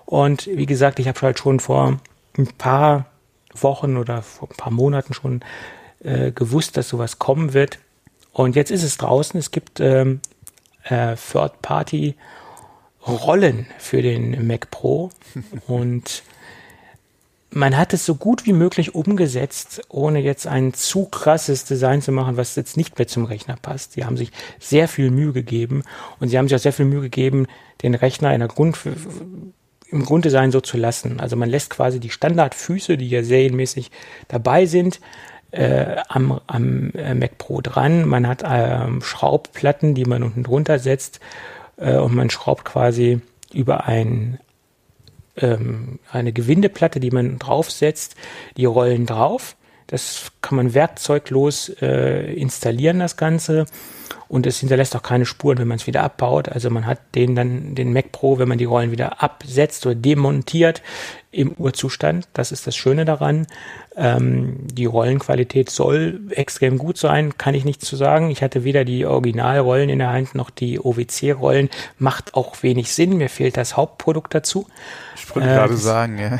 Und wie gesagt, ich habe halt schon vor ein paar Wochen oder vor ein paar Monaten schon äh, gewusst, dass sowas kommen wird. Und jetzt ist es draußen. Es gibt ähm, äh, Third-Party-Rollen für den Mac Pro. Und man hat es so gut wie möglich umgesetzt, ohne jetzt ein zu krasses Design zu machen, was jetzt nicht mehr zum Rechner passt. Sie haben sich sehr viel Mühe gegeben und sie haben sich auch sehr viel Mühe gegeben, den Rechner in der Grund, im Grunddesign so zu lassen. Also man lässt quasi die Standardfüße, die ja serienmäßig dabei sind, äh, am, am äh, Mac Pro dran. Man hat ähm, Schraubplatten, die man unten drunter setzt äh, und man schraubt quasi über ein ähm, eine Gewindeplatte, die man draufsetzt, die rollen drauf. Das kann man werkzeuglos äh, installieren, das Ganze. Und es hinterlässt auch keine Spuren, wenn man es wieder abbaut. Also man hat den dann, den Mac Pro, wenn man die Rollen wieder absetzt oder demontiert im Urzustand. Das ist das Schöne daran. Ähm, die Rollenqualität soll extrem gut sein, kann ich nicht zu sagen. Ich hatte weder die Originalrollen in der Hand noch die OWC-Rollen. Macht auch wenig Sinn. Mir fehlt das Hauptprodukt dazu. Ich wollte äh, gerade sagen, ja.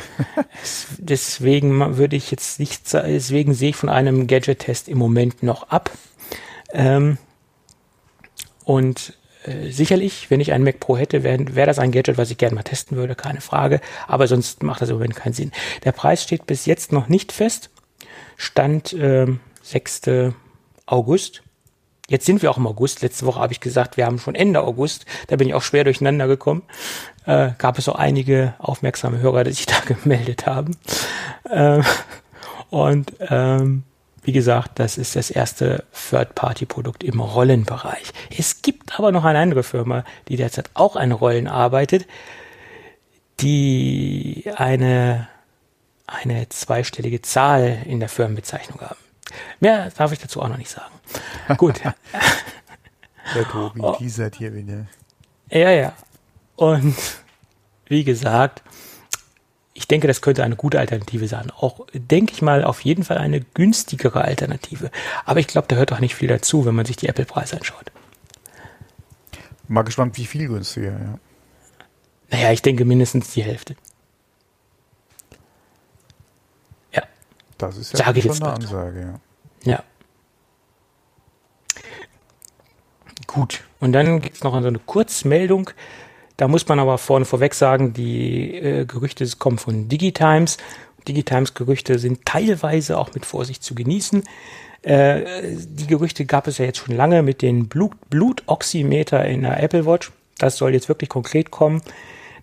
deswegen würde ich jetzt nicht, deswegen sehe ich von einem Gadget-Test im Moment noch ab. Ähm, und äh, sicherlich, wenn ich einen Mac Pro hätte, wäre wär das ein Gadget, was ich gerne mal testen würde, keine Frage. Aber sonst macht das im Moment keinen Sinn. Der Preis steht bis jetzt noch nicht fest. Stand äh, 6. August. Jetzt sind wir auch im August. Letzte Woche habe ich gesagt, wir haben schon Ende August. Da bin ich auch schwer durcheinander gekommen. Äh, gab es auch einige aufmerksame Hörer, die sich da gemeldet haben. Äh, und ähm, wie gesagt, das ist das erste Third-Party-Produkt im Rollenbereich. Es gibt aber noch eine andere Firma, die derzeit auch an Rollen arbeitet, die eine, eine zweistellige Zahl in der Firmenbezeichnung haben. Mehr darf ich dazu auch noch nicht sagen. Gut. Der Tobi oh. teasert hier wieder. Ja, ja. Und wie gesagt, ich denke, das könnte eine gute Alternative sein. Auch, denke ich mal, auf jeden Fall eine günstigere Alternative. Aber ich glaube, da hört auch nicht viel dazu, wenn man sich die Apple-Preise anschaut. Mal gespannt, wie viel günstiger, ja. Naja, ich denke mindestens die Hälfte. Ja. Das ist ja ich jetzt eine Ansage, ja. Ja. Gut. Und dann gibt es noch so eine Kurzmeldung da muss man aber vorne vorweg sagen, die äh, Gerüchte kommen von Digitimes. Digitimes Gerüchte sind teilweise auch mit Vorsicht zu genießen. Äh, die Gerüchte gab es ja jetzt schon lange mit den Blut Blutoximeter in der Apple Watch. Das soll jetzt wirklich konkret kommen.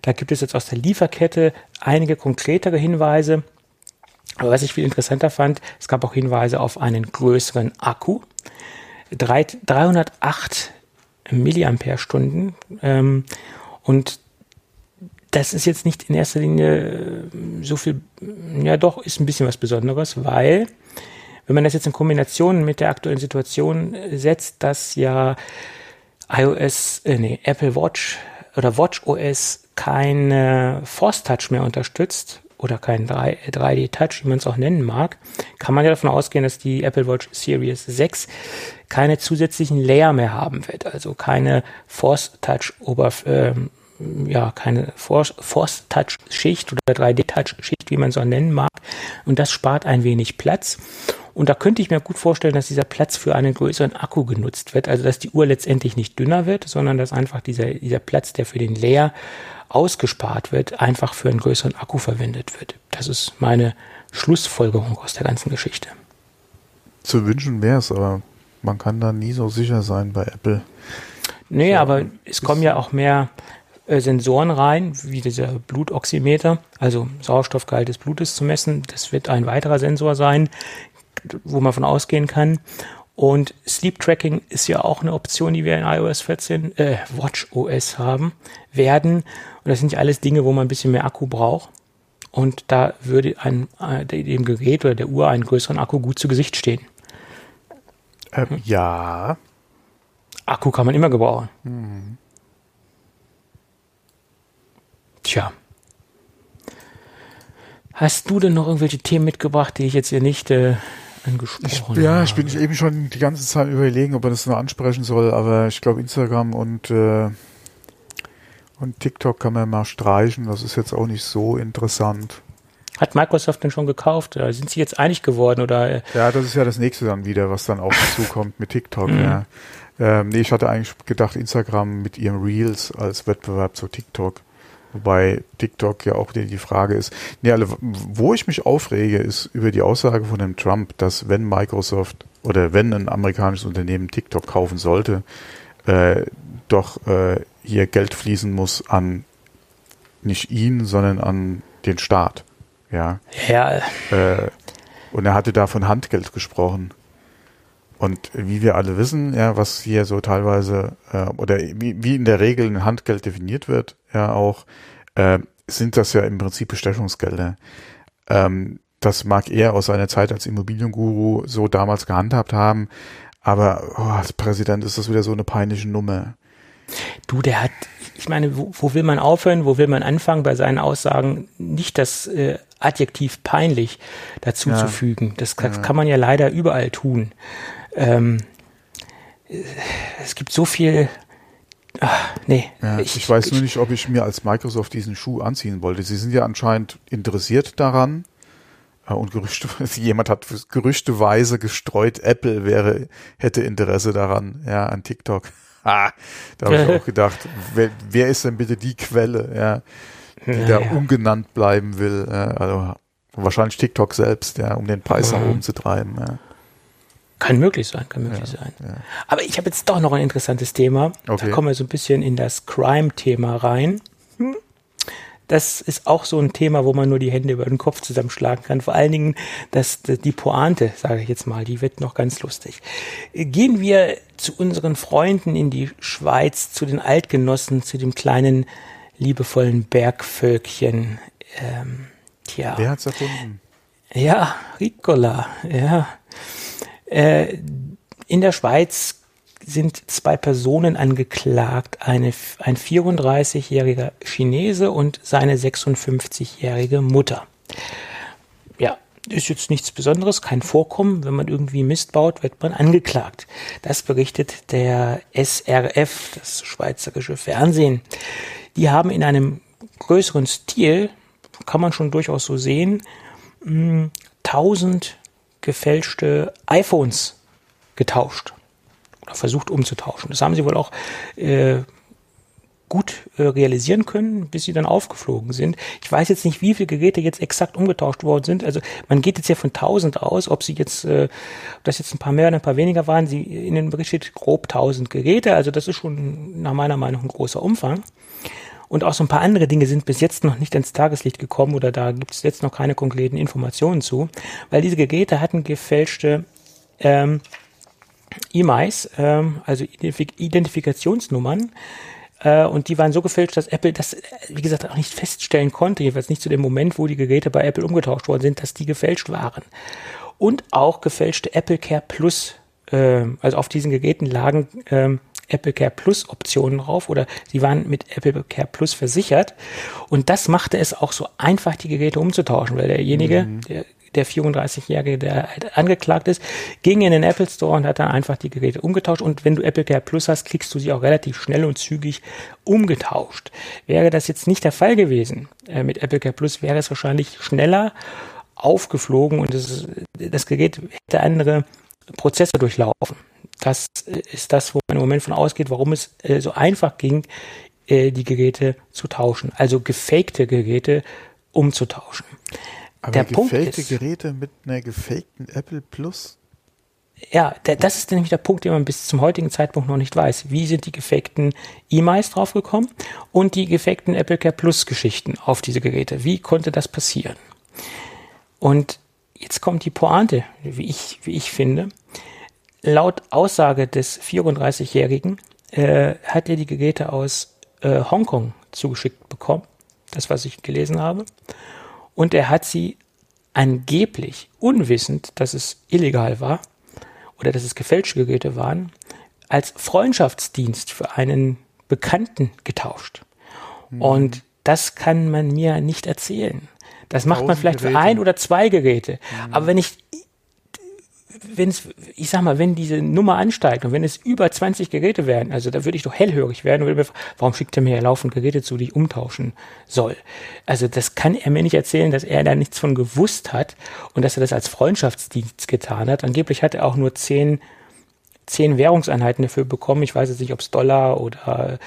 Da gibt es jetzt aus der Lieferkette einige konkretere Hinweise. Aber was ich viel interessanter fand, es gab auch Hinweise auf einen größeren Akku. 308 Milliampere-Stunden. Ähm, und das ist jetzt nicht in erster Linie äh, so viel, ja doch, ist ein bisschen was Besonderes, weil wenn man das jetzt in Kombination mit der aktuellen Situation setzt, dass ja iOS, äh, nee, Apple Watch oder Watch OS keine Force Touch mehr unterstützt oder kein 3, 3D Touch, wie man es auch nennen mag, kann man ja davon ausgehen, dass die Apple Watch Series 6 keine zusätzlichen Layer mehr haben wird, also keine Force Touch Oberf ähm, ja, keine Force-Touch-Schicht oder 3D-Touch-Schicht, wie man so nennen mag. Und das spart ein wenig Platz. Und da könnte ich mir gut vorstellen, dass dieser Platz für einen größeren Akku genutzt wird. Also, dass die Uhr letztendlich nicht dünner wird, sondern dass einfach dieser, dieser Platz, der für den Leer ausgespart wird, einfach für einen größeren Akku verwendet wird. Das ist meine Schlussfolgerung aus der ganzen Geschichte. Zu wünschen wäre es, aber man kann da nie so sicher sein bei Apple. Nee, ja, aber es kommen ja auch mehr äh, Sensoren rein, wie dieser Blutoximeter, also Sauerstoffgehalt des Blutes zu messen. Das wird ein weiterer Sensor sein, wo man von ausgehen kann. Und Sleep Tracking ist ja auch eine Option, die wir in iOS 14, äh, Watch OS haben werden. Und das sind ja alles Dinge, wo man ein bisschen mehr Akku braucht. Und da würde ein, äh, dem Gerät oder der Uhr einen größeren Akku gut zu Gesicht stehen. Ähm, ja. Akku kann man immer gebrauchen. Mhm. Tja. Hast du denn noch irgendwelche Themen mitgebracht, die ich jetzt hier nicht äh, angesprochen habe? Ja, ich bin eben schon die ganze Zeit überlegen, ob man das nur ansprechen soll, aber ich glaube Instagram und äh, und TikTok kann man mal streichen. Das ist jetzt auch nicht so interessant. Hat Microsoft denn schon gekauft? Sind sie jetzt einig geworden oder? Äh? Ja, das ist ja das nächste dann wieder, was dann auch dazu kommt mit TikTok. Mhm. Ja. Ähm, nee, ich hatte eigentlich gedacht, Instagram mit ihrem Reels als Wettbewerb zu TikTok. Wobei TikTok ja auch die Frage ist. Nee, alle, wo ich mich aufrege, ist über die Aussage von dem Trump, dass wenn Microsoft oder wenn ein amerikanisches Unternehmen TikTok kaufen sollte, äh, doch äh, hier Geld fließen muss an nicht ihn, sondern an den Staat. Ja. Ja. Äh, und er hatte da von Handgeld gesprochen. Und wie wir alle wissen, ja, was hier so teilweise äh, oder wie, wie in der Regel ein Handgeld definiert wird, ja auch, äh, sind das ja im Prinzip Bestechungsgelder. Ähm, das mag er aus seiner Zeit als Immobilienguru so damals gehandhabt haben, aber oh, als Präsident ist das wieder so eine peinliche Nummer. Du, der hat, ich meine, wo, wo will man aufhören, wo will man anfangen bei seinen Aussagen? Nicht das äh, Adjektiv peinlich dazu ja. Das kann, ja. kann man ja leider überall tun ähm, es gibt so viel. Ach, nee. Ja, ich, ich, weiß ich, nur nicht, ob ich mir als Microsoft diesen Schuh anziehen wollte. Sie sind ja anscheinend interessiert daran. Äh, und Gerüchte, jemand hat gerüchteweise gestreut, Apple wäre, hätte Interesse daran, ja, an TikTok. da habe ich auch gedacht, wer, wer, ist denn bitte die Quelle, ja, die ja, da ungenannt bleiben will? Ja, also wahrscheinlich TikTok selbst, ja, um den Preis mhm. nach oben zu treiben. Ja. Kann möglich sein, kann möglich sein. Aber ich habe jetzt doch noch ein interessantes Thema. Okay. Da kommen wir so ein bisschen in das Crime-Thema rein. Hm? das ist auch so ein Thema, wo man nur die Hände über den Kopf zusammenschlagen kann. Vor allen Dingen das, die Pointe, sage ich jetzt mal, die wird noch ganz lustig. Gehen wir zu unseren Freunden in die Schweiz, zu den Altgenossen, zu dem kleinen liebevollen Bergvölkchen. Ähm, tja. Wer hat's erfunden? Ja, Ricola. Ja. Äh, in der Schweiz sind zwei Personen angeklagt, eine, ein 34-jähriger Chinese und seine 56-jährige Mutter. Ja, ist jetzt nichts Besonderes, kein Vorkommen. Wenn man irgendwie Mist baut, wird man angeklagt. Das berichtet der SRF, das schweizerische Fernsehen. Die haben in einem größeren Stil, kann man schon durchaus so sehen, 1000 hm, gefälschte iPhones getauscht oder versucht umzutauschen. Das haben sie wohl auch äh, gut äh, realisieren können, bis sie dann aufgeflogen sind. Ich weiß jetzt nicht, wie viele Geräte jetzt exakt umgetauscht worden sind. Also man geht jetzt ja von 1000 aus, ob sie jetzt, äh, ob das jetzt ein paar mehr oder ein paar weniger waren. Sie in den Bericht steht grob 1000 Geräte. Also das ist schon nach meiner Meinung ein großer Umfang. Und auch so ein paar andere Dinge sind bis jetzt noch nicht ins Tageslicht gekommen oder da gibt es jetzt noch keine konkreten Informationen zu, weil diese Geräte hatten gefälschte ähm, E-Mice, ähm, also Identifik Identifikationsnummern. Äh, und die waren so gefälscht, dass Apple das, wie gesagt, auch nicht feststellen konnte, jedenfalls nicht zu dem Moment, wo die Geräte bei Apple umgetauscht worden sind, dass die gefälscht waren. Und auch gefälschte Apple Care Plus, äh, also auf diesen Geräten lagen ähm, Apple Care Plus Optionen drauf oder sie waren mit Apple Care Plus versichert. Und das machte es auch so einfach, die Geräte umzutauschen, weil derjenige, mhm. der der 34-Jährige, der halt angeklagt ist, ging in den Apple Store und hat dann einfach die Geräte umgetauscht. Und wenn du Apple Care Plus hast, kriegst du sie auch relativ schnell und zügig umgetauscht. Wäre das jetzt nicht der Fall gewesen äh, mit Apple Care Plus, wäre es wahrscheinlich schneller aufgeflogen und das, das Gerät hätte andere Prozesse durchlaufen. Das ist das, wo man im Moment von ausgeht, warum es äh, so einfach ging, äh, die Geräte zu tauschen. Also gefakte Geräte umzutauschen. Aber der gefakte ist, Geräte mit einer gefakten Apple Plus? Ja, der, das ist nämlich der Punkt, den man bis zum heutigen Zeitpunkt noch nicht weiß. Wie sind die gefakten E-Mails draufgekommen und die gefakten Apple Care Plus Geschichten auf diese Geräte? Wie konnte das passieren? Und jetzt kommt die Pointe, wie ich, wie ich finde. Laut Aussage des 34-Jährigen äh, hat er die Geräte aus äh, Hongkong zugeschickt bekommen. Das, was ich gelesen habe und er hat sie angeblich, unwissend, dass es illegal war oder dass es gefälschte Geräte waren, als Freundschaftsdienst für einen Bekannten getauscht. Mhm. Und das kann man mir nicht erzählen. Das macht man vielleicht Geräte. für ein oder zwei Geräte. Mhm. Aber wenn ich wenn es, ich sag mal, wenn diese Nummer ansteigt und wenn es über 20 Geräte werden, also da würde ich doch hellhörig werden und würde mir, warum schickt er mir ja laufend Geräte zu, die ich umtauschen soll? Also das kann er mir nicht erzählen, dass er da nichts von gewusst hat und dass er das als Freundschaftsdienst getan hat. Angeblich hat er auch nur zehn, zehn Währungseinheiten dafür bekommen. Ich weiß jetzt nicht, ob es Dollar oder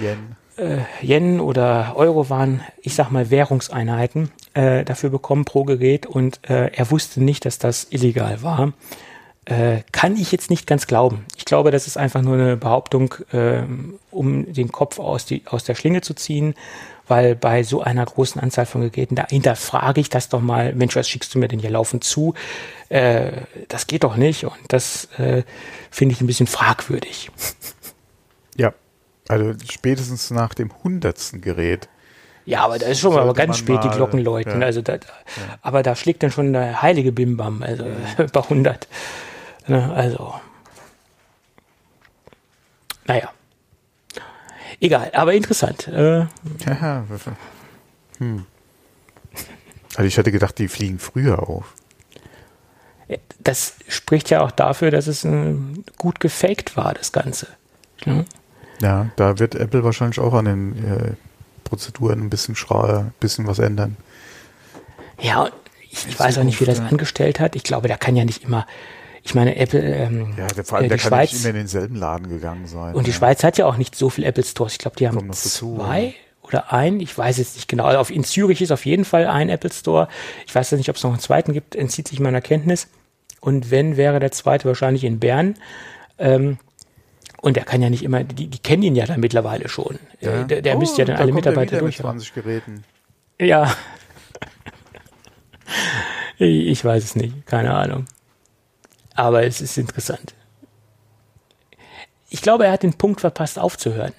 Yen äh, Yen oder Euro waren, ich sag mal Währungseinheiten äh, dafür bekommen pro Gerät und äh, er wusste nicht, dass das illegal war. Äh, kann ich jetzt nicht ganz glauben. Ich glaube, das ist einfach nur eine Behauptung, äh, um den Kopf aus, die, aus der Schlinge zu ziehen, weil bei so einer großen Anzahl von Geräten, da hinterfrage ich das doch mal, Mensch, was schickst du mir denn hier laufend zu? Äh, das geht doch nicht und das äh, finde ich ein bisschen fragwürdig. Also spätestens nach dem hundertsten Gerät. Ja, aber da ist schon mal ganz spät mal, die Glocken läuten. Ja. Also da, ja. Aber da schlägt dann schon der heilige Bimbam, also ja. bei 100. Ne, also, naja. Egal, aber interessant. Äh, ja, hm. Also ich hätte gedacht, die fliegen früher auf. Das spricht ja auch dafür, dass es äh, gut gefaked war, das Ganze. Ja? Ja, da wird Apple wahrscheinlich auch an den äh, Prozeduren ein bisschen ein bisschen was ändern. Ja, ich, ich weiß auch nicht, wie das angestellt hat. Ich glaube, der kann ja nicht immer Ich meine, Apple, ähm, ja, der, vor allem, äh, die der Schweiz, kann nicht immer in denselben Laden gegangen sein. Und die Schweiz hat ja auch nicht so viel Apple Stores. Ich glaube, die haben zwei oder ein. Ich weiß jetzt nicht genau. Also in Zürich ist auf jeden Fall ein Apple Store. Ich weiß nicht, ob es noch einen zweiten gibt. Entzieht sich meiner Kenntnis. Und wenn, wäre der zweite wahrscheinlich in Bern. Ähm, und er kann ja nicht immer, die, die kennen ihn ja dann mittlerweile schon. Ja. Der, der oh, müsste ja dann alle Mitarbeiter durch. 20 Geräten. Ja. ich weiß es nicht, keine Ahnung. Aber es ist interessant. Ich glaube, er hat den Punkt verpasst, aufzuhören.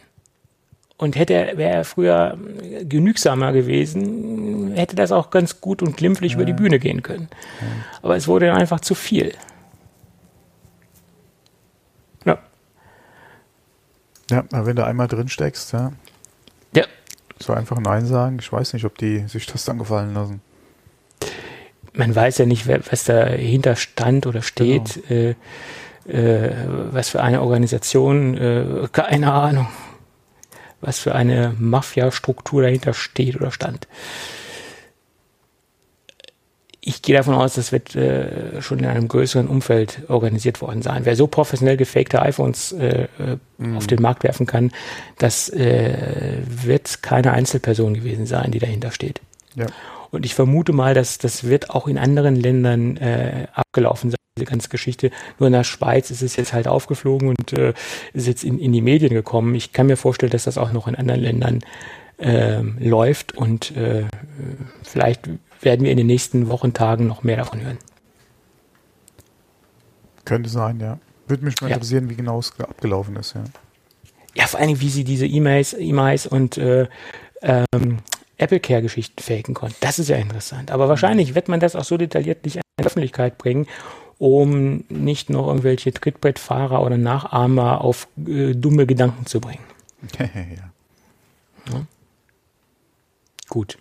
Und hätte er, wäre er früher genügsamer gewesen, hätte das auch ganz gut und glimpflich ja. über die Bühne gehen können. Ja. Aber es wurde einfach zu viel. Ja, wenn du einmal drin steckst, ja. Ja. So einfach Nein sagen. Ich weiß nicht, ob die sich das dann gefallen lassen. Man weiß ja nicht, was dahinter stand oder steht, genau. äh, äh, was für eine Organisation, äh, keine Ahnung, was für eine Mafia-Struktur dahinter steht oder stand ich gehe davon aus, das wird äh, schon in einem größeren Umfeld organisiert worden sein. Wer so professionell gefakte iPhones äh, mhm. auf den Markt werfen kann, das äh, wird keine Einzelperson gewesen sein, die dahinter steht. Ja. Und ich vermute mal, dass das wird auch in anderen Ländern äh, abgelaufen sein, diese ganze Geschichte. Nur in der Schweiz ist es jetzt halt aufgeflogen und äh, ist jetzt in, in die Medien gekommen. Ich kann mir vorstellen, dass das auch noch in anderen Ländern äh, läuft und äh, vielleicht werden wir in den nächsten Wochen, Tagen noch mehr davon hören. Könnte sein, ja. Würde mich mal ja. interessieren, wie genau es abgelaufen ist, ja. Ja, vor allem, wie sie diese E-Mails, E-Mails und äh, ähm, Apple Care-Geschichten faken konnten. Das ist ja interessant. Aber wahrscheinlich wird man das auch so detailliert nicht in die Öffentlichkeit bringen, um nicht noch irgendwelche Trittbrettfahrer oder Nachahmer auf äh, dumme Gedanken zu bringen. ja. ja. Gut.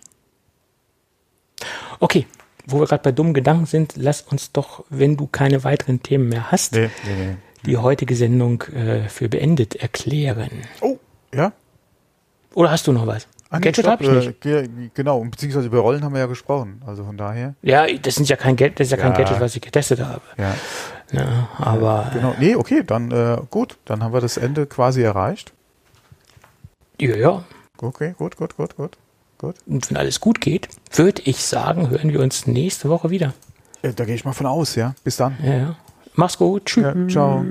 Okay, wo wir gerade bei dummen Gedanken sind, lass uns doch, wenn du keine weiteren Themen mehr hast, nee, nee, nee. die heutige Sendung äh, für beendet erklären. Oh, ja. Oder hast du noch was? Ah, Gadget habe ich nicht. Äh, genau, beziehungsweise über Rollen haben wir ja gesprochen, also von daher. Ja, das sind ja kein, das ist ja, ja. kein Gadget, was ich getestet habe. Ja. ja aber. Ja, genau. Nee, okay, dann äh, gut, dann haben wir das Ende quasi erreicht. Ja, ja. Okay, gut, gut, gut, gut. Gut. Und wenn alles gut geht, würde ich sagen, hören wir uns nächste Woche wieder. Ja, da gehe ich mal von aus, ja. Bis dann. Ja, ja. Mach's gut. Tschüss. Ja, ciao.